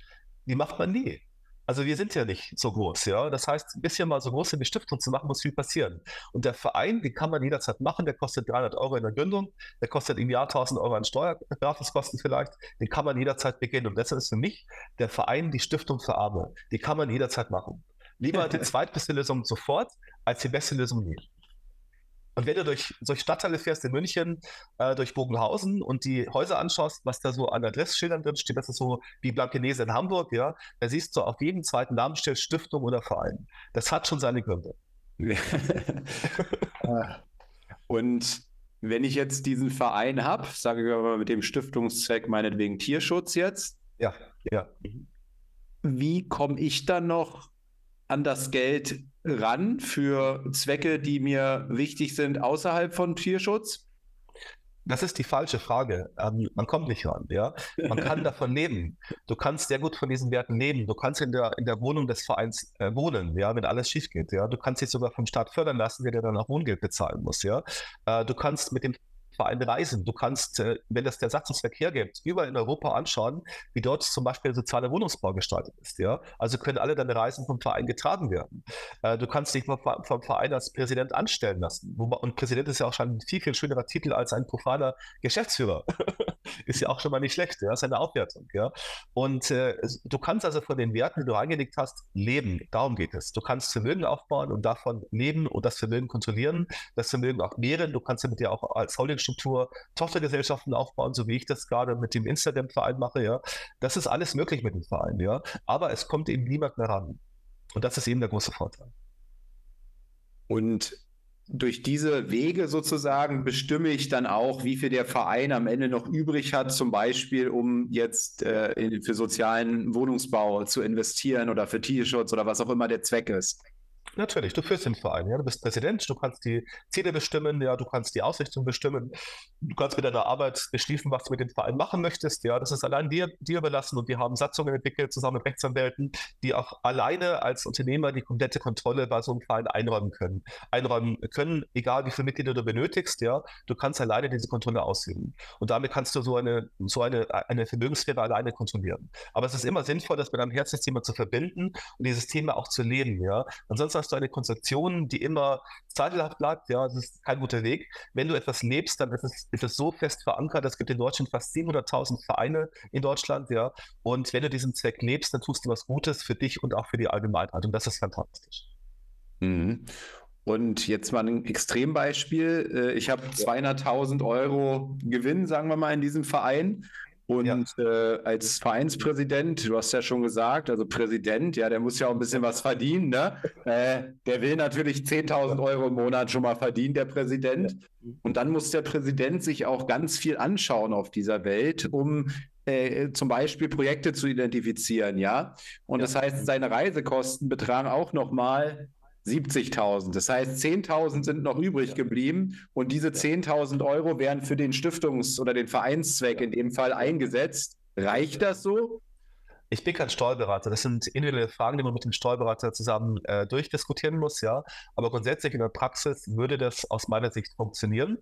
Die macht man nie. Also wir sind ja nicht so groß, ja. Das heißt, ein bisschen mal so groß in die Stiftung zu machen, muss viel passieren. Und der Verein, den kann man jederzeit machen, der kostet 300 Euro in der Gründung, der kostet im Jahr 1000 Euro an Steuerberatungskosten vielleicht, den kann man jederzeit beginnen. Und deshalb ist für mich der Verein die Stiftung für Arme. Die kann man jederzeit machen. Lieber die zweitbeste Lösung sofort, als die beste Lösung nie. Und wenn du durch solche Stadtteile fährst in München, äh, durch Bogenhausen und die Häuser anschaust, was da so an Adressschildern drin steht, das ist so wie Blankenese in Hamburg, ja, da siehst du auf jedem zweiten Namensschild Stiftung oder Verein. Das hat schon seine Gründe. und wenn ich jetzt diesen Verein habe, sage ich aber mit dem Stiftungszweck meinetwegen Tierschutz jetzt. Ja, ja. Wie komme ich dann noch an das Geld ran für Zwecke, die mir wichtig sind außerhalb von Tierschutz? Das ist die falsche Frage. Ähm, man kommt nicht ran, ja. Man kann davon leben. Du kannst sehr gut von diesen Werten leben. Du kannst in der, in der Wohnung des Vereins äh, wohnen, ja, wenn alles schief geht, ja. Du kannst dich sogar vom Staat fördern lassen, der dir dann auch Wohngeld bezahlen muss, ja. Äh, du kannst mit dem Verein reisen. Du kannst, äh, wenn das der Satzungswerk hergibt, überall in Europa anschauen, wie dort zum Beispiel sozialer Wohnungsbau gestaltet ist. Ja? Also können alle deine Reisen vom Verein getragen werden. Äh, du kannst dich vom Verein als Präsident anstellen lassen. Und Präsident ist ja auch schon ein viel, viel schönerer Titel als ein profaner Geschäftsführer. ist ja auch schon mal nicht schlecht. Ja? ist eine Aufwertung. Ja? Und äh, du kannst also von den Werten, die du reingelegt hast, leben. Darum geht es. Du kannst Vermögen aufbauen und davon leben und das Vermögen kontrollieren, das Vermögen auch mehren. Du kannst damit ja auch als Holding Infrastruktur, Tochtergesellschaften aufbauen, so wie ich das gerade mit dem Instagram-Verein mache, ja. Das ist alles möglich mit dem Verein, ja. Aber es kommt eben niemand mehr ran. Und das ist eben der große Vorteil. Und durch diese Wege sozusagen bestimme ich dann auch, wie viel der Verein am Ende noch übrig hat, zum Beispiel, um jetzt äh, in, für sozialen Wohnungsbau zu investieren oder für Tierschutz oder was auch immer der Zweck ist. Natürlich, du führst den Verein, ja, du bist Präsident, du kannst die Ziele bestimmen, ja, du kannst die Ausrichtung bestimmen, du kannst mit deiner Arbeit beschließen, was du mit dem Verein machen möchtest, ja, das ist allein dir, dir überlassen und wir haben Satzungen entwickelt zusammen mit Rechtsanwälten, die auch alleine als Unternehmer die komplette Kontrolle bei so einem Verein einräumen können. Einräumen können, egal wie viele Mitglieder du benötigst, ja, du kannst alleine diese Kontrolle ausüben. Und damit kannst du so eine, so eine, eine Vermögenssphäre alleine kontrollieren. Aber es ist immer sinnvoll, das mit einem Herzensthema zu verbinden und dieses Thema auch zu leben, ja. Ansonsten hast du eine Konstruktion, die immer zweifelhaft bleibt, ja, das ist kein guter Weg. Wenn du etwas lebst, dann ist es, ist es so fest verankert, es gibt in Deutschland fast 700.000 Vereine in Deutschland, ja, und wenn du diesen Zweck lebst, dann tust du was Gutes für dich und auch für die Allgemeinheit und das ist fantastisch. Mhm. Und jetzt mal ein Extrembeispiel. Äh, ich habe 200.000 Euro Gewinn, sagen wir mal, in diesem Verein. Und ja. äh, als Vereinspräsident, du hast ja schon gesagt, also Präsident, ja, der muss ja auch ein bisschen was verdienen, ne? Äh, der will natürlich 10.000 Euro im Monat schon mal verdienen, der Präsident. Und dann muss der Präsident sich auch ganz viel anschauen auf dieser Welt, um äh, zum Beispiel Projekte zu identifizieren, ja. Und ja. das heißt, seine Reisekosten betragen auch nochmal 70.000. Das heißt, 10.000 sind noch übrig geblieben und diese 10.000 Euro werden für den Stiftungs- oder den Vereinszweck in dem Fall eingesetzt. Reicht das so? Ich bin kein Steuerberater. Das sind individuelle Fragen, die man mit dem Steuerberater zusammen äh, durchdiskutieren muss, ja. Aber grundsätzlich in der Praxis würde das aus meiner Sicht funktionieren.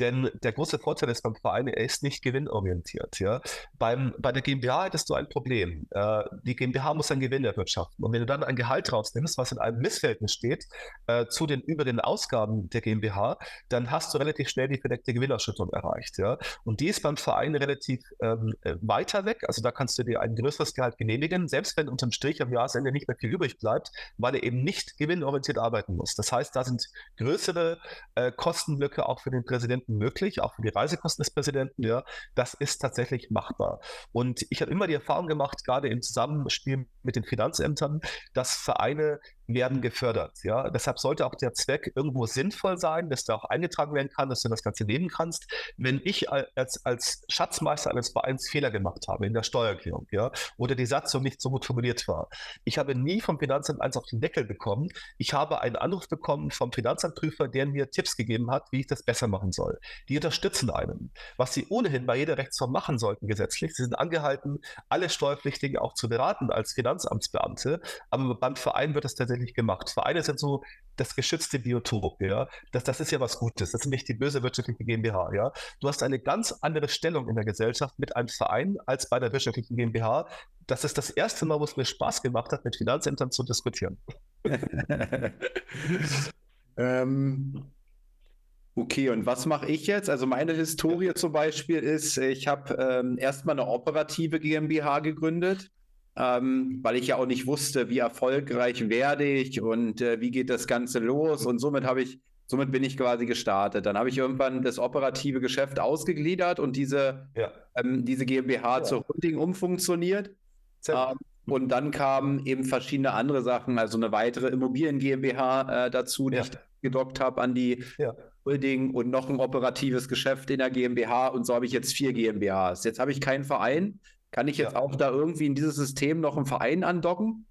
Denn der große Vorteil ist beim Verein, er ist nicht gewinnorientiert, ja. Beim, bei der GmbH hättest du ein Problem. Äh, die GmbH muss einen Gewinn erwirtschaften. Und wenn du dann ein Gehalt rausnimmst, was in einem Missverhältnis steht äh, zu den über den Ausgaben der GmbH, dann hast du relativ schnell die verdeckte Gewinnerschüttung erreicht, ja. Und die ist beim Verein relativ ähm, äh, weiter weg. Also da kannst du dir ein größeres Gehalt halt genehmigen, selbst wenn unterm Strich am Jahresende nicht mehr viel übrig bleibt, weil er eben nicht gewinnorientiert arbeiten muss. Das heißt, da sind größere äh, Kostenblöcke auch für den Präsidenten möglich, auch für die Reisekosten des Präsidenten. Ja, das ist tatsächlich machbar. Und ich habe immer die Erfahrung gemacht, gerade im Zusammenspiel mit den Finanzämtern, dass Vereine werden gefördert. Ja? Deshalb sollte auch der Zweck irgendwo sinnvoll sein, dass da auch eingetragen werden kann, dass du das Ganze leben kannst. Wenn ich als, als Schatzmeister eines Vereins Fehler gemacht habe in der Steuererklärung ja, oder die Satzung nicht so gut formuliert war, ich habe nie vom Finanzamt eins auf den Deckel bekommen. Ich habe einen Anruf bekommen vom Finanzamtprüfer, der mir Tipps gegeben hat, wie ich das besser machen soll. Die unterstützen einen. Was sie ohnehin bei jeder Rechtsform machen sollten gesetzlich, sie sind angehalten, alle Steuerpflichtigen auch zu beraten als Finanzamtsbeamte, aber beim Verein wird das tatsächlich tatsächlich gemacht. Vereine sind so das geschützte Biotop, ja. Das, das ist ja was Gutes. Das ist nämlich die böse wirtschaftliche GmbH, ja. Du hast eine ganz andere Stellung in der Gesellschaft mit einem Verein als bei der wirtschaftlichen GmbH. Das ist das erste Mal, wo es mir Spaß gemacht hat, mit Finanzämtern zu diskutieren. ähm, Okay, und was mache ich jetzt? Also meine Historie zum Beispiel ist, ich habe ähm, erstmal eine operative GmbH gegründet ähm, weil ich ja auch nicht wusste, wie erfolgreich werde ich und äh, wie geht das Ganze los. Und somit habe ich, somit bin ich quasi gestartet. Dann habe ich irgendwann das operative Geschäft ausgegliedert und diese, ja. ähm, diese GmbH ja. zur Holding umfunktioniert. Ähm, und dann kamen eben verschiedene andere Sachen, also eine weitere Immobilien GmbH äh, dazu, die ja. ich gedockt habe an die Holding und noch ein operatives Geschäft in der GmbH und so habe ich jetzt vier GmbHs. Jetzt habe ich keinen Verein, kann ich jetzt ja. auch da irgendwie in dieses System noch einen Verein andocken?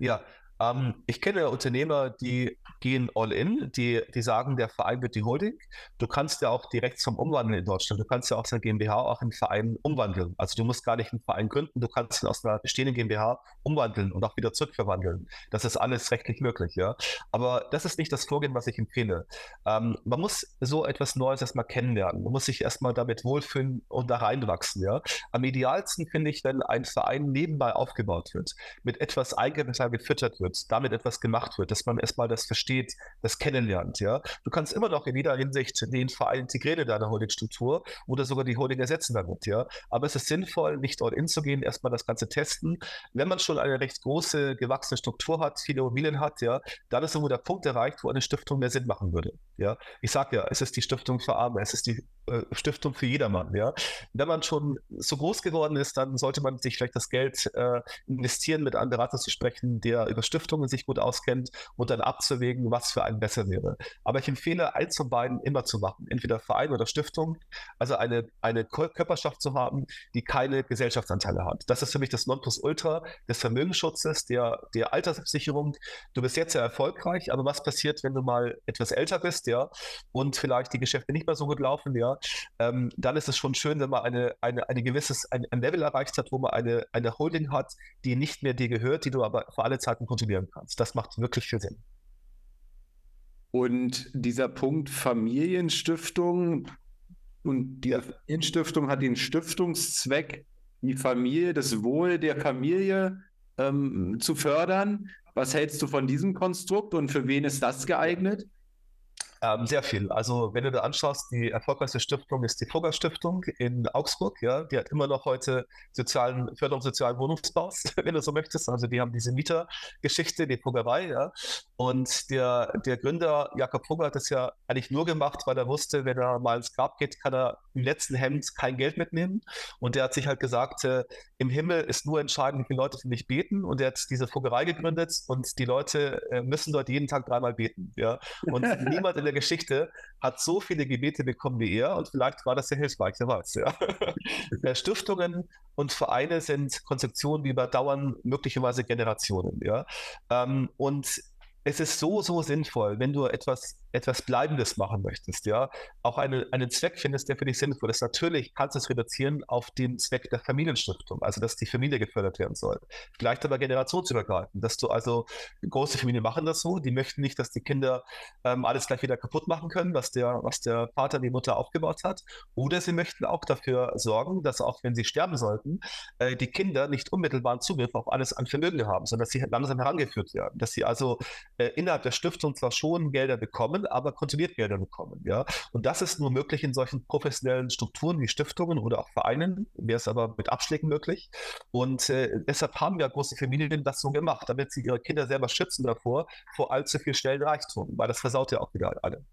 Ja, ähm, ich kenne Unternehmer, die gehen all in, die, die sagen, der Verein wird die Holding. Du kannst ja auch direkt zum Umwandeln in Deutschland, du kannst ja auch deine GmbH auch in Verein umwandeln. Also du musst gar nicht einen Verein gründen, du kannst ihn aus einer bestehenden GmbH umwandeln und auch wieder zurückverwandeln. Das ist alles rechtlich möglich, ja. Aber das ist nicht das Vorgehen, was ich empfehle. Ähm, man muss so etwas Neues erstmal kennenlernen. Man muss sich erstmal damit wohlfühlen und da reinwachsen, ja. Am idealsten finde ich, wenn ein Verein nebenbei aufgebaut wird, mit etwas Eigenkapital gefüttert wird wird, damit etwas gemacht wird, dass man erstmal das versteht, das kennenlernt, ja. Du kannst immer noch in jeder Hinsicht den Verein integrieren in deiner Holdingstruktur oder sogar die Holding ersetzen damit, ja. Aber es ist sinnvoll, nicht dort hinzugehen, erstmal das Ganze testen. Wenn man schon eine recht große, gewachsene Struktur hat, viele Immobilien hat, ja, dann ist irgendwo der Punkt erreicht, wo eine Stiftung mehr Sinn machen würde, ja. Ich sage ja, es ist die Stiftung für Arme, es ist die Stiftung für jedermann, ja. Wenn man schon so groß geworden ist, dann sollte man sich vielleicht das Geld äh, investieren, mit einem Berater zu sprechen, der über Stiftung Stiftungen sich gut auskennt und dann abzuwägen, was für einen besser wäre. Aber ich empfehle, eins von beiden immer zu machen, entweder Verein oder Stiftung, also eine, eine Körperschaft zu haben, die keine Gesellschaftsanteile hat. Das ist für mich das Nonplusultra des Vermögensschutzes, der, der Alterssicherung. Du bist jetzt sehr erfolgreich, aber was passiert, wenn du mal etwas älter bist, ja, und vielleicht die Geschäfte nicht mehr so gut laufen, ja, ähm, dann ist es schon schön, wenn man eine, eine, eine gewisses, ein, ein Level erreicht hat, wo man eine, eine Holding hat, die nicht mehr dir gehört, die du aber für alle Zeiten kontrollieren kannst. Das macht wirklich viel Sinn. Und dieser Punkt Familienstiftung und die Familienstiftung hat den Stiftungszweck, die Familie, das Wohl der Familie ähm, zu fördern. Was hältst du von diesem Konstrukt und für wen ist das geeignet? Ähm, sehr viel. Also wenn du da anschaust, die erfolgreichste Stiftung ist die Fugger Stiftung in Augsburg. Ja, die hat immer noch heute sozialen Förderung sozialen Wohnungsbaus, wenn du so möchtest. Also die haben diese Mietergeschichte, die Fuggerei. Ja, und der der Gründer Jakob Fugger hat das ja eigentlich nur gemacht, weil er wusste, wenn er mal ins Grab geht, kann er im letzten Hemd kein Geld mitnehmen. Und der hat sich halt gesagt, äh, im Himmel ist nur entscheidend, wie viele Leute für mich beten. Und er hat diese Fuggerei gegründet und die Leute äh, müssen dort jeden Tag dreimal beten. Ja, und niemand in der Geschichte hat so viele Gebete bekommen wie er und vielleicht war das ja hilfreich, wer weiß. Ja. Stiftungen und Vereine sind Konzeptionen, die überdauern möglicherweise Generationen. Ja. Ähm, und es ist so, so sinnvoll, wenn du etwas etwas Bleibendes machen möchtest, ja, auch eine, einen Zweck findest, der für dich sinnvoll ist, natürlich kannst du es reduzieren auf den Zweck der Familienstiftung, also dass die Familie gefördert werden soll. Vielleicht aber generationsübergreifend, dass du also, große Familien machen das so, die möchten nicht, dass die Kinder ähm, alles gleich wieder kaputt machen können, was der, was der Vater, die Mutter aufgebaut hat. Oder sie möchten auch dafür sorgen, dass auch wenn sie sterben sollten, äh, die Kinder nicht unmittelbaren Zugriff auf alles an Vermögen haben, sondern dass sie langsam herangeführt werden. Dass sie also äh, innerhalb der Stiftung zwar schon Gelder bekommen, aber kontrolliert Gelder bekommen. Ja? Und das ist nur möglich in solchen professionellen Strukturen wie Stiftungen oder auch Vereinen, wäre es aber mit Abschlägen möglich. Und äh, deshalb haben ja große Familien das so gemacht, damit sie ihre Kinder selber schützen davor, vor allzu viel schnellen Reichtum, weil das versaut ja auch wieder alle.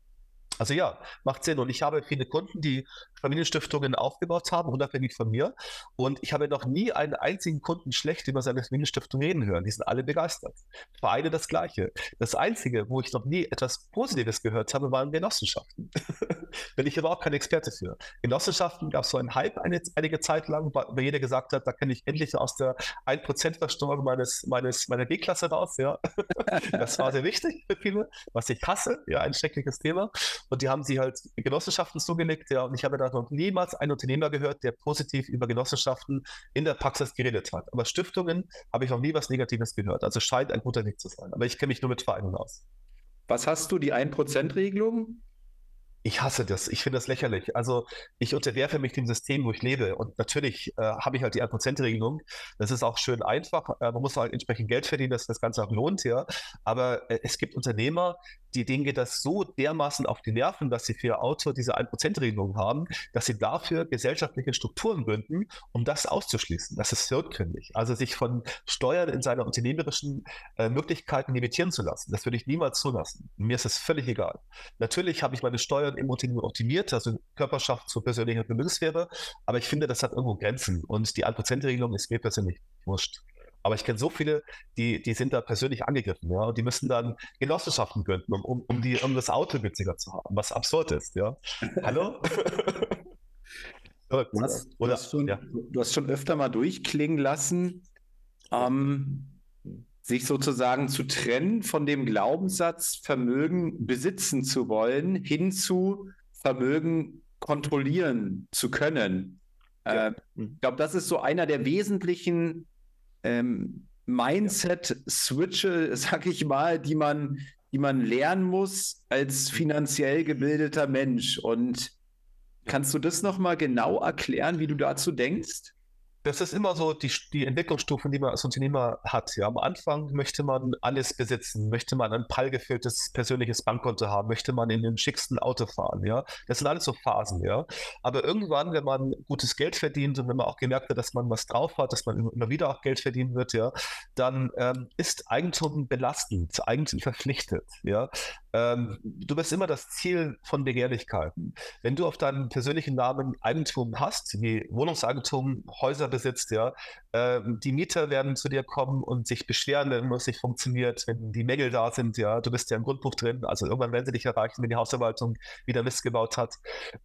Also ja, macht Sinn. Und ich habe viele Kunden, die Familienstiftungen aufgebaut haben, unabhängig von mir. Und ich habe noch nie einen einzigen Kunden schlecht über seine Familienstiftung reden hören. Die sind alle begeistert. Vereine das Gleiche. Das Einzige, wo ich noch nie etwas Positives gehört habe, waren Genossenschaften. Bin ich aber auch kein Experte für. Genossenschaften gab es so einen Hype eine, einige Zeit lang, weil jeder gesagt hat, da kann ich endlich aus der 1% Versteuerung meines, meines, meiner B-Klasse raus. Ja. Das war sehr wichtig für viele, was ich hasse. Ja, ein schreckliches Thema. Und die haben sie halt Genossenschaften zugelegt. Ja, und ich habe da noch niemals einen Unternehmer gehört, der positiv über Genossenschaften in der Praxis geredet hat. Aber Stiftungen habe ich noch nie was Negatives gehört. Also scheint ein guter Weg zu sein. Aber ich kenne mich nur mit Vereinen aus. Was hast du, die 1%-Regelung? Ich hasse das. Ich finde das lächerlich. Also ich unterwerfe mich dem System, wo ich lebe. Und natürlich äh, habe ich halt die 1%-Regelung. Das ist auch schön einfach. Äh, man muss halt entsprechend Geld verdienen, dass das Ganze auch lohnt, ja. Aber äh, es gibt Unternehmer, die denen geht das so dermaßen auf die Nerven, dass sie für ihr Auto diese 1%-Regelung haben, dass sie dafür gesellschaftliche Strukturen gründen, um das auszuschließen. Das ist hirngründig. Also sich von Steuern in seiner unternehmerischen äh, Möglichkeiten limitieren zu lassen. Das würde ich niemals zulassen. Mir ist es völlig egal. Natürlich habe ich meine Steuern im Unternehmen optimiert, also Körperschaft zur persönlichen Vermögenssphäre, aber ich finde, das hat irgendwo Grenzen und die 1%-Regelung ist mir persönlich wurscht. Aber ich kenne so viele, die, die sind da persönlich angegriffen, ja, und die müssen dann Genossenschaften gründen, um, um, um, die, um das Auto günstiger zu haben, was absurd ist, ja. Hallo? du, hast, du, hast schon, ja. du hast schon öfter mal durchklingen lassen, ähm, sich sozusagen zu trennen von dem Glaubenssatz, Vermögen besitzen zu wollen, hin zu Vermögen kontrollieren zu können. Ja. Äh, ich glaube, das ist so einer der wesentlichen ähm, Mindset-Switche, sag ich mal, die man, die man lernen muss als finanziell gebildeter Mensch. Und kannst du das nochmal genau erklären, wie du dazu denkst? Das ist immer so die, die Entwicklungsstufen, die man als Unternehmer hat. Ja, am Anfang möchte man alles besitzen, möchte man ein prallgefülltes persönliches Bankkonto haben, möchte man in den schicksten Auto fahren. Ja, das sind alles so Phasen. Ja, aber irgendwann, wenn man gutes Geld verdient und wenn man auch gemerkt hat, dass man was drauf hat, dass man immer wieder auch Geld verdienen wird, ja, dann ähm, ist Eigentum belastend, Eigentum verpflichtet. Ja, ähm, du bist immer das Ziel von Begehrlichkeiten. Wenn du auf deinem persönlichen Namen Eigentum hast, wie Wohnungseigentum, Häuser besitzt, ja, ähm, die Mieter werden zu dir kommen und sich beschweren, wenn es nicht funktioniert, wenn die Mängel da sind, ja, du bist ja im Grundbuch drin, also irgendwann werden sie dich erreichen, wenn die Hausverwaltung wieder Mist gebaut hat.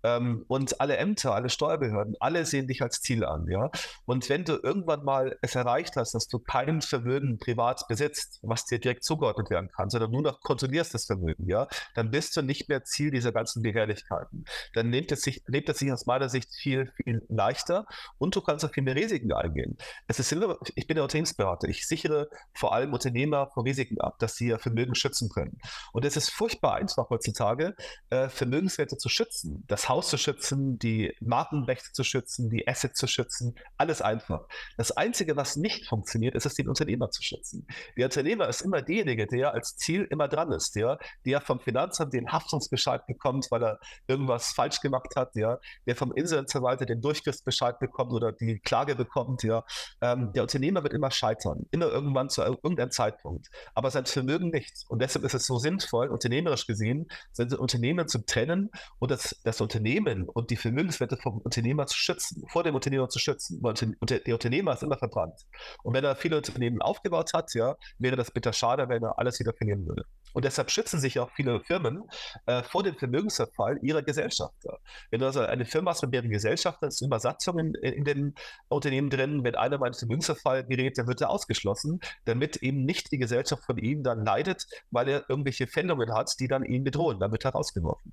Ähm, und alle Ämter, alle Steuerbehörden, alle sehen dich als Ziel an, ja. Und wenn du irgendwann mal es erreicht hast, dass du kein Vermögen privat besitzt, was dir direkt zugeordnet werden kann, sondern nur noch kontrollierst das Vermögen, ja, dann bist du nicht mehr Ziel dieser ganzen Begehrlichkeiten. Dann lebt es sich, lebt es sich aus meiner Sicht viel, viel leichter und du kannst auch viel mehr Risiken eingehen. Es ist ich bin der Unternehmensberater. Ich sichere vor allem Unternehmer vor Risiken ab, dass sie ihr Vermögen schützen können. Und es ist furchtbar einfach heutzutage, äh, Vermögenswerte zu schützen, das Haus zu schützen, die Markenrechte zu schützen, die Assets zu schützen. Alles einfach. Das Einzige, was nicht funktioniert, ist es, den Unternehmer zu schützen. Der Unternehmer ist immer derjenige, der als Ziel immer dran ist, ja, der vom Finanzamt den Haftungsbescheid bekommt, weil er irgendwas falsch gemacht hat, ja, der vom Insolvenzverwalter den Durchgriffsbescheid bekommt oder die Klage bekommt, ja. Ähm, der Unternehmer wird immer scheitern, immer irgendwann zu irgendeinem Zeitpunkt, aber sein Vermögen nicht. Und deshalb ist es so sinnvoll, unternehmerisch gesehen, sind Unternehmen zu trennen und das, das Unternehmen und die Vermögenswerte vom Unternehmer zu schützen, vor dem Unternehmer zu schützen. Und der Unternehmer ist immer verbrannt. Und wenn er viele Unternehmen aufgebaut hat, ja, wäre das bitter schade, wenn er alles wieder verlieren würde. Und deshalb schützen sich auch viele Firmen äh, vor dem Vermögensverfall ihrer Gesellschafter. Wenn du also eine Firma hast mit mehreren Gesellschaftern, ist Übersatzungen in, in dem Unternehmen drin. Wenn einer mal in Vermögensverfall gerät, dann wird er ausgeschlossen, damit eben nicht die Gesellschaft von ihm dann leidet, weil er irgendwelche Fändungen hat, die dann ihn bedrohen. Dann wird er rausgeworfen.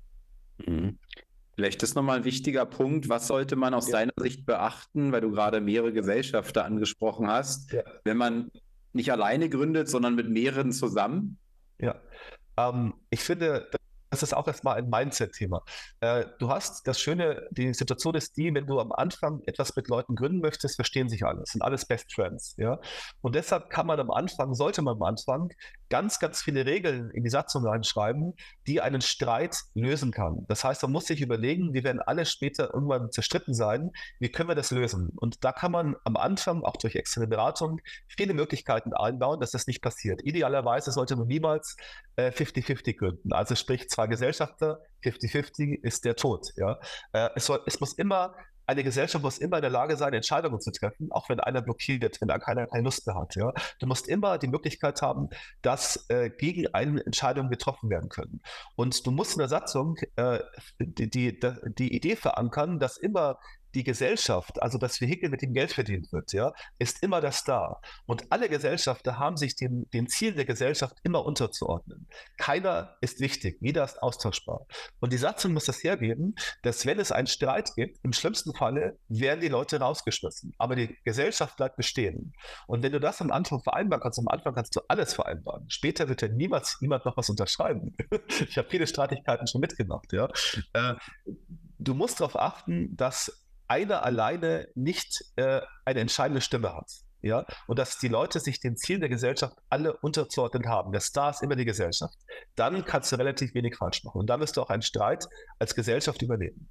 Mhm. Vielleicht ist nochmal ein wichtiger Punkt. Was sollte man aus ja. deiner Sicht beachten, weil du gerade mehrere Gesellschafter angesprochen hast, ja. wenn man nicht alleine gründet, sondern mit mehreren zusammen? Ja, ähm, ich finde, das ist auch erstmal ein Mindset-Thema. Äh, du hast das Schöne, die Situation ist die, wenn du am Anfang etwas mit Leuten gründen möchtest, verstehen sich alle. Das sind alles Best Friends. Ja? Und deshalb kann man am Anfang, sollte man am Anfang ganz, ganz viele Regeln in die Satzung reinschreiben, die einen Streit lösen kann. Das heißt, man muss sich überlegen, wir werden alle später irgendwann zerstritten sein. Wie können wir das lösen? Und da kann man am Anfang, auch durch externe Beratung, viele Möglichkeiten einbauen, dass das nicht passiert. Idealerweise sollte man niemals 50-50 äh, gründen. Also sprich, zwei Gesellschafter, 50-50 ist der Tod. Ja? Äh, es, soll, es muss immer eine Gesellschaft muss immer in der Lage sein, Entscheidungen zu treffen, auch wenn einer blockiert, wenn keiner keine Lust mehr hat. Ja? Du musst immer die Möglichkeit haben, dass äh, gegen einen Entscheidungen getroffen werden können. Und du musst in der Satzung äh, die, die, die Idee verankern, dass immer die Gesellschaft, also das Vehikel, mit dem Geld verdient wird, ja, ist immer das da. Und alle Gesellschafter haben sich dem, dem Ziel der Gesellschaft immer unterzuordnen. Keiner ist wichtig, jeder ist austauschbar. Und die Satzung muss das hergeben, dass wenn es einen Streit gibt, im schlimmsten Falle werden die Leute rausgeschmissen. Aber die Gesellschaft bleibt bestehen. Und wenn du das am Anfang vereinbaren kannst, am Anfang kannst du alles vereinbaren. Später wird ja niemals niemand noch was unterschreiben. ich habe viele Streitigkeiten schon mitgemacht, ja. Äh, du musst darauf achten, dass einer alleine nicht äh, eine entscheidende Stimme hat. Ja, und dass die Leute sich den Zielen der Gesellschaft alle unterzuordnen haben. Der Star ist immer die Gesellschaft. Dann kannst du relativ wenig falsch machen. Und dann wirst du auch einen Streit als Gesellschaft überleben.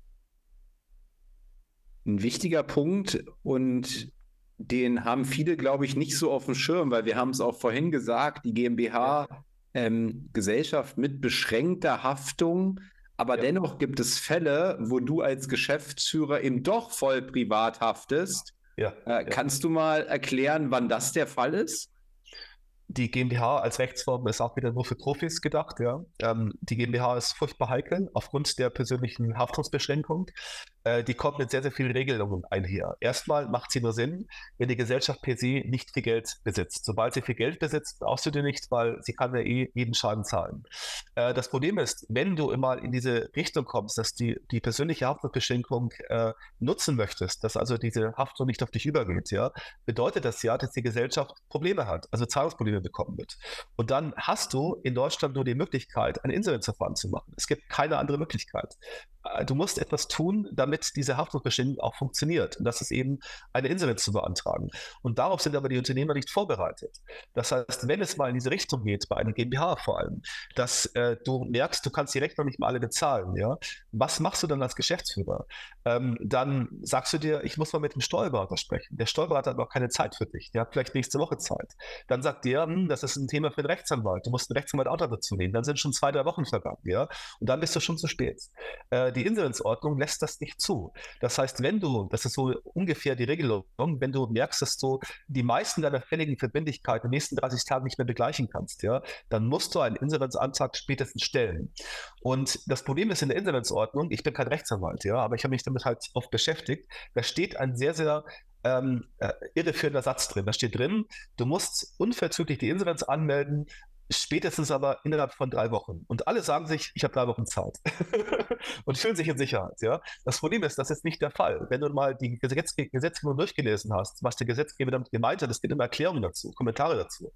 Ein wichtiger Punkt und den haben viele, glaube ich, nicht so auf dem Schirm, weil wir haben es auch vorhin gesagt, die GmbH, ähm, Gesellschaft mit beschränkter Haftung aber ja. dennoch gibt es Fälle, wo du als Geschäftsführer eben doch voll privat haftest. Ja. Äh, kannst du mal erklären, wann das der Fall ist? Die GmbH als Rechtsform ist auch wieder nur für Profis gedacht. Ja. Ähm, die GmbH ist furchtbar heikel aufgrund der persönlichen Haftungsbeschränkung. Äh, die kommt mit sehr, sehr vielen Regelungen einher. Erstmal macht sie nur Sinn, wenn die Gesellschaft per se nicht viel Geld besitzt. Sobald sie viel Geld besitzt, brauchst du dir nicht, weil sie kann ja eh jeden Schaden zahlen. Äh, das Problem ist, wenn du immer in diese Richtung kommst, dass die, die persönliche Haftungsbeschränkung äh, nutzen möchtest, dass also diese Haftung nicht auf dich übergeht, ja, bedeutet das ja, dass die Gesellschaft Probleme hat, also Zahlungsprobleme bekommen wird. Und dann hast du in Deutschland nur die Möglichkeit, ein Insolvenzverfahren zu machen. Es gibt keine andere Möglichkeit. Äh, du musst etwas tun, damit diese Haftungsbestimmung auch funktioniert. Und das ist eben eine Insolvenz zu beantragen. Und darauf sind aber die Unternehmer nicht vorbereitet. Das heißt, wenn es mal in diese Richtung geht, bei einer GmbH vor allem, dass äh, du merkst, du kannst die Rechnung nicht mal alle bezahlen, ja, was machst du dann als Geschäftsführer? Ähm, dann sagst du dir, ich muss mal mit dem Steuerberater sprechen. Der Steuerberater hat noch keine Zeit für dich. Der hat vielleicht nächste Woche Zeit. Dann sagt der, hm, das ist ein Thema für den Rechtsanwalt. Du musst einen Rechtsanwalt auch dazu nehmen. Dann sind schon zwei, drei Wochen vergangen, ja. Und dann bist du schon zu spät. Äh, die Insolvenzordnung lässt das nicht zu. Das heißt, wenn du, das ist so ungefähr die Regelung, wenn du merkst, dass du die meisten deiner fälligen Verbindlichkeiten in den nächsten 30 Tagen nicht mehr begleichen kannst, ja, dann musst du einen Insolvenzantrag spätestens stellen. Und das Problem ist in der Insolvenzordnung, ich bin kein Rechtsanwalt, ja, aber ich habe mich damit halt oft beschäftigt, da steht ein sehr, sehr ähm, äh, irreführender Satz drin. Da steht drin, du musst unverzüglich die Insolvenz anmelden, spätestens aber innerhalb von drei Wochen. Und alle sagen sich, ich habe drei Wochen Zeit und fühlen sich in Sicherheit. Ja? Das Problem ist, das ist nicht der Fall. Wenn du mal die Gesetz Gesetzgebung durchgelesen hast, was der Gesetzgeber damit gemeint hat, es gibt immer Erklärungen dazu, Kommentare dazu,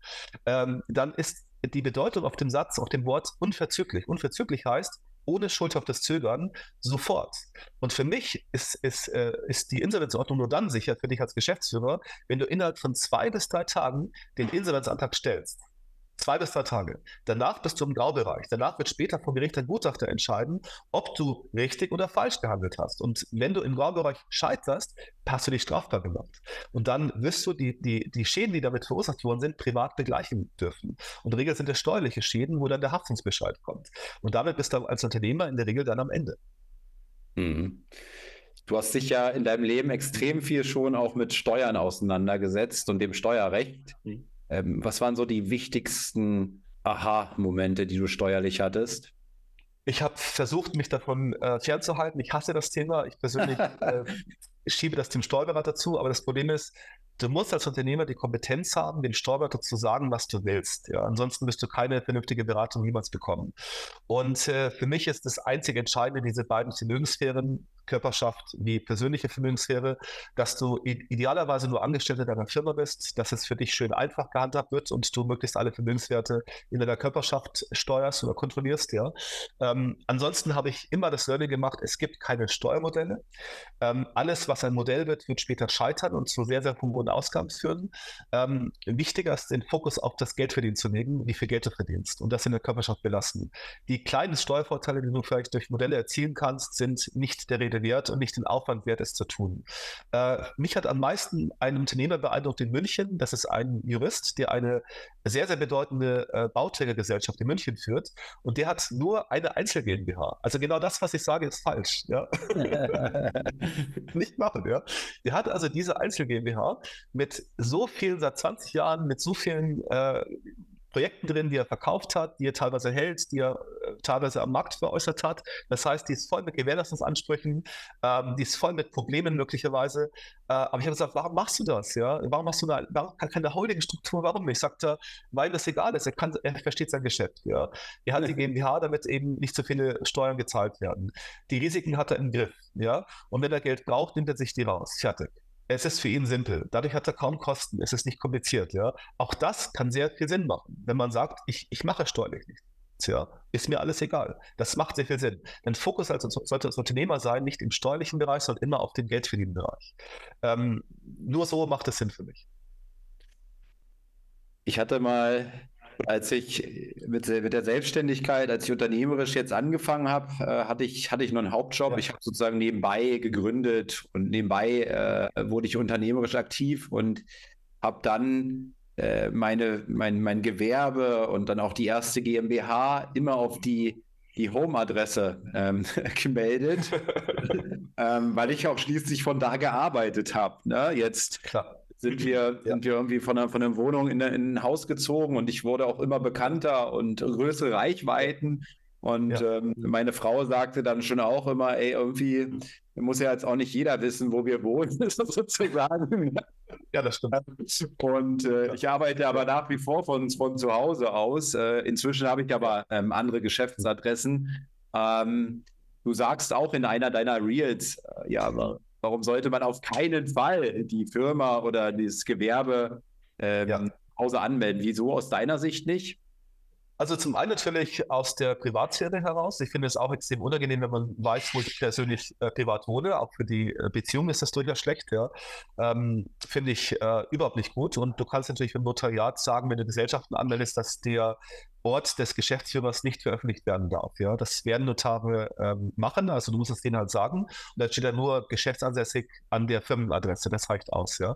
ähm, dann ist die Bedeutung auf dem Satz, auf dem Wort unverzüglich. Unverzüglich heißt, ohne Schuld auf das Zögern sofort. Und für mich ist, ist, äh, ist die Insolvenzordnung nur dann sicher für dich als Geschäftsführer, wenn du innerhalb von zwei bis drei Tagen den Insolvenzantrag stellst. Zwei bis drei Tage. Danach bist du im Graubereich. Danach wird später vor Gericht ein Gutachter entscheiden, ob du richtig oder falsch gehandelt hast. Und wenn du im Graubereich scheiterst, hast du dich strafbar gemacht. Und dann wirst du die, die, die Schäden, die damit verursacht worden sind, privat begleichen dürfen. Und in der Regel sind es steuerliche Schäden, wo dann der Haftungsbescheid kommt. Und damit bist du als Unternehmer in der Regel dann am Ende. Mhm. Du hast dich ja in deinem Leben extrem viel schon auch mit Steuern auseinandergesetzt und dem Steuerrecht. Mhm. Ähm, was waren so die wichtigsten Aha-Momente, die du steuerlich hattest? Ich habe versucht, mich davon äh, fernzuhalten. Ich hasse das Thema. Ich persönlich äh, schiebe das dem Steuerberater zu, aber das Problem ist, du musst als Unternehmer die Kompetenz haben, dem Steuerberater zu sagen, was du willst. Ja? Ansonsten wirst du keine vernünftige Beratung niemals bekommen. Und äh, für mich ist das einzige Entscheidende, diese beiden Vermögensphären Körperschaft wie persönliche Vermögenssphäre, dass du idealerweise nur Angestellter deiner Firma bist, dass es für dich schön einfach gehandhabt wird und du möglichst alle Vermögenswerte in deiner Körperschaft steuerst oder kontrollierst. Ja. Ähm, ansonsten habe ich immer das Learning gemacht, es gibt keine Steuermodelle. Ähm, alles, was ein Modell wird, wird später scheitern und zu sehr, sehr hohen Ausgaben führen. Ähm, wichtiger ist, den Fokus auf das Geldverdienen zu legen, wie viel Geld du verdienst und das in der Körperschaft belassen. Die kleinen Steuervorteile, die du vielleicht durch Modelle erzielen kannst, sind nicht der Rede Rede wert und nicht den Aufwand wert, es zu tun. Äh, mich hat am meisten ein Unternehmer beeindruckt in München. Das ist ein Jurist, der eine sehr, sehr bedeutende äh, Bauträgergesellschaft in München führt. Und der hat nur eine Einzel GmbH. Also genau das, was ich sage, ist falsch. Ja? nicht machen. Ja? Der hat also diese Einzel GmbH mit so vielen, seit 20 Jahren, mit so vielen äh, Projekten drin, die er verkauft hat, die er teilweise hält, die er äh, teilweise am Markt veräußert hat. Das heißt, die ist voll mit Gewährleistungsansprüchen, ähm, die ist voll mit Problemen möglicherweise. Äh, aber ich habe gesagt, warum machst du das? Ja? Warum machst du eine, warum keine Holding-Struktur? Warum nicht? Sagte, weil das egal ist. Er, kann, er versteht sein Geschäft. Ja? Er hat die GmbH, damit eben nicht so viele Steuern gezahlt werden. Die Risiken hat er im Griff. Ja? Und wenn er Geld braucht, nimmt er sich die raus. Fertig. Es ist für ihn simpel. Dadurch hat er kaum Kosten. Es ist nicht kompliziert. Ja? Auch das kann sehr viel Sinn machen, wenn man sagt, ich, ich mache steuerlich nichts. Ja, ist mir alles egal. Das macht sehr viel Sinn. Denn Fokus als, sollte als Unternehmer sein, nicht im steuerlichen Bereich, sondern immer auf dem geldverdienenden Bereich. Ähm, nur so macht es Sinn für mich. Ich hatte mal als ich mit, mit, der Selbstständigkeit, als ich unternehmerisch jetzt angefangen habe, äh, hatte, ich, hatte ich noch einen Hauptjob. Ja. Ich habe sozusagen nebenbei gegründet und nebenbei äh, wurde ich unternehmerisch aktiv und habe dann äh, meine, mein, mein Gewerbe und dann auch die erste GmbH immer auf die, die Home-Adresse ähm, gemeldet, ähm, weil ich auch schließlich von da gearbeitet habe. Ne? Jetzt Klar sind wir, ja. sind wir irgendwie von einer, von einer Wohnung in, in, ein Haus gezogen und ich wurde auch immer bekannter und größere Reichweiten. Und ja. ähm, meine Frau sagte dann schon auch immer, ey, irgendwie muss ja jetzt auch nicht jeder wissen, wo wir wohnen, sozusagen. Ja, das stimmt. Und äh, ich arbeite aber nach wie vor von, von zu Hause aus. Äh, inzwischen habe ich aber ähm, andere Geschäftsadressen. Ähm, du sagst auch in einer deiner Reels, äh, ja, Warum sollte man auf keinen Fall die Firma oder das Gewerbe ähm, ja. Hause anmelden? Wieso aus deiner Sicht nicht? Also zum einen natürlich aus der Privatsphäre heraus. Ich finde es auch extrem unangenehm, wenn man weiß, wo ich persönlich äh, privat wohne. Auch für die äh, Beziehung ist das durchaus schlecht. Ja. Ähm, finde ich äh, überhaupt nicht gut. Und du kannst natürlich im Notariat sagen, wenn du Gesellschaften anmeldest, dass der Ort des Geschäftsführers nicht veröffentlicht werden darf. Ja, das werden Notare ähm, machen, also du musst es denen halt sagen. Und dann steht da nur geschäftsansässig an der Firmenadresse, das reicht aus. Ja.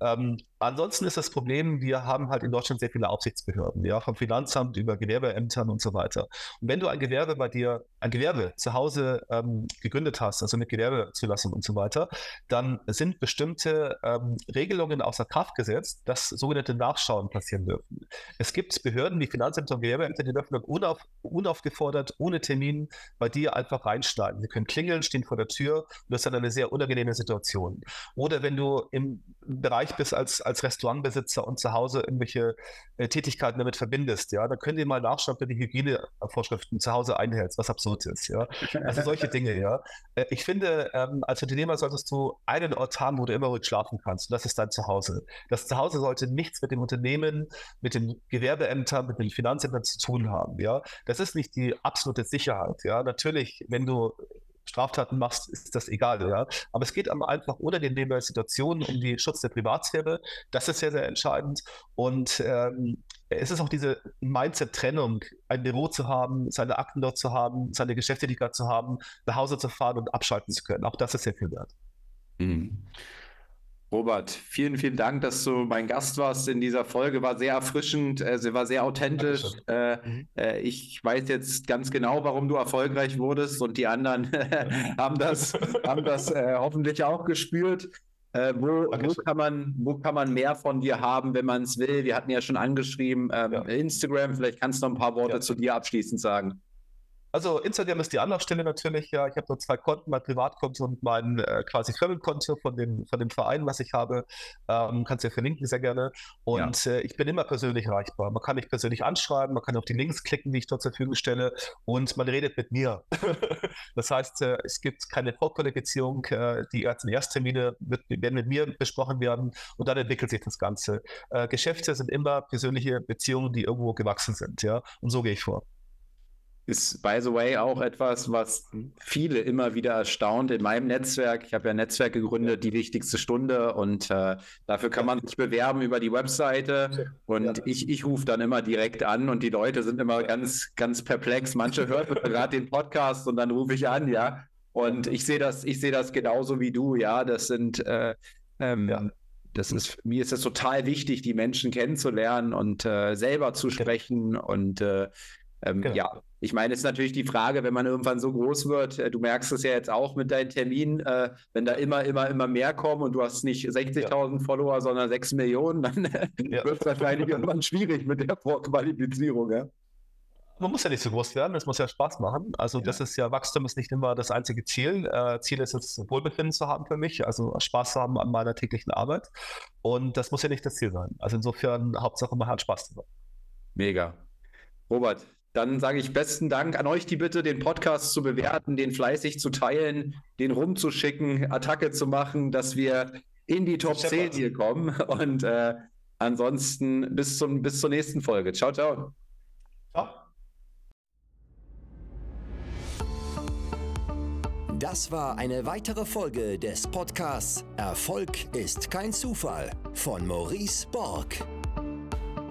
Ähm, ansonsten ist das Problem, wir haben halt in Deutschland sehr viele Aufsichtsbehörden, ja, vom Finanzamt über Gewerbeämtern und so weiter. Und wenn du ein Gewerbe bei dir, ein Gewerbe zu Hause ähm, gegründet hast, also mit Gewerbezulassung und so weiter, dann sind bestimmte ähm, Regelungen außer Kraft gesetzt, dass sogenannte Nachschauen passieren dürfen. Es gibt Behörden wie Finanzämter und Gewerbeämter, die dürfen unauf, unaufgefordert, ohne Termin bei dir einfach reinschneiden. Sie können klingeln, stehen vor der Tür das ist dann eine sehr unangenehme Situation. Oder wenn du im Bereich bist als, als Restaurantbesitzer und zu Hause irgendwelche äh, Tätigkeiten damit verbindest, ja, dann können die mal nachschauen, ob du die Hygienevorschriften zu Hause einhältst, was absurd ist, ja. Also solche Dinge, ja. Äh, ich finde, ähm, als Unternehmer solltest du einen Ort haben, wo du immer ruhig schlafen kannst und das ist dein Zuhause. Das Zuhause sollte nichts mit dem Unternehmen, mit den Gewerbeämtern, mit den Finanzämtern zu tun haben, ja. Das ist nicht die absolute Sicherheit, ja. Natürlich, wenn du Straftaten machst, ist das egal, ja. Aber es geht einfach unangenehme Situationen um den Schutz der Privatsphäre. Das ist sehr, sehr entscheidend. Und ähm, es ist auch diese Mindset-Trennung, ein Büro zu haben, seine Akten dort zu haben, seine Geschäftätigkeit zu haben, nach Hause zu fahren und abschalten zu können. Auch das ist sehr viel wert. Mhm. Robert, vielen, vielen Dank, dass du mein Gast warst in dieser Folge. War sehr erfrischend, äh, sie war sehr authentisch. Äh, mhm. äh, ich weiß jetzt ganz genau, warum du erfolgreich wurdest und die anderen haben das, haben das äh, hoffentlich auch gespürt. Äh, wo, wo, kann man, wo kann man mehr von dir haben, wenn man es will? Wir hatten ja schon angeschrieben, ähm, ja. Instagram, vielleicht kannst du noch ein paar Worte ja. zu dir abschließend sagen. Also Instagram ist die Anlaufstelle natürlich. Ja, ich habe nur zwei Konten, mein Privatkonto und mein äh, quasi Firmenkonto von dem, von dem Verein, was ich habe. Ähm, kannst du ja verlinken, sehr gerne. Und ja. äh, ich bin immer persönlich erreichbar. Man kann mich persönlich anschreiben, man kann auf die Links klicken, die ich dort zur Verfügung stelle und man redet mit mir. das heißt, äh, es gibt keine Vorqualifizierung. Äh, die ersten Ersttermine wird, werden mit mir besprochen werden und dann entwickelt sich das Ganze. Äh, Geschäfte sind immer persönliche Beziehungen, die irgendwo gewachsen sind. Ja, und so gehe ich vor. Ist, by the way, auch etwas, was viele immer wieder erstaunt in meinem Netzwerk. Ich habe ja ein Netzwerk gegründet, die wichtigste Stunde, und äh, dafür kann man sich bewerben über die Webseite. Und ich, ich rufe dann immer direkt an und die Leute sind immer ganz, ganz perplex. Manche hören gerade den Podcast und dann rufe ich an, ja. Und ich sehe das, ich sehe das genauso wie du, ja. Das sind äh, ähm, ja. Das ist, mir ist es total wichtig, die Menschen kennenzulernen und äh, selber zu sprechen. Und äh, ähm, genau. ja, ich meine, es ist natürlich die Frage, wenn man irgendwann so groß wird, äh, du merkst es ja jetzt auch mit deinen Terminen, äh, wenn da immer, immer, immer mehr kommen und du hast nicht 60.000 ja. Follower, sondern 6 Millionen, dann ja. wird es wahrscheinlich irgendwann schwierig mit der Vorqualifizierung. Ja? Man muss ja nicht so groß werden, es muss ja Spaß machen. Also, das ist ja, Wachstum ist nicht immer das einzige Ziel. Äh, Ziel ist es, Wohlbefinden zu haben für mich, also Spaß zu haben an meiner täglichen Arbeit. Und das muss ja nicht das Ziel sein. Also, insofern, Hauptsache, man hat Spaß dabei. Mega. Robert, dann sage ich besten Dank an euch die Bitte, den Podcast zu bewerten, den fleißig zu teilen, den rumzuschicken, Attacke zu machen, dass wir in die Top 10 hier kommen. Und äh, ansonsten bis, zum, bis zur nächsten Folge. Ciao, ciao. Ciao. Das war eine weitere Folge des Podcasts Erfolg ist kein Zufall von Maurice Borg.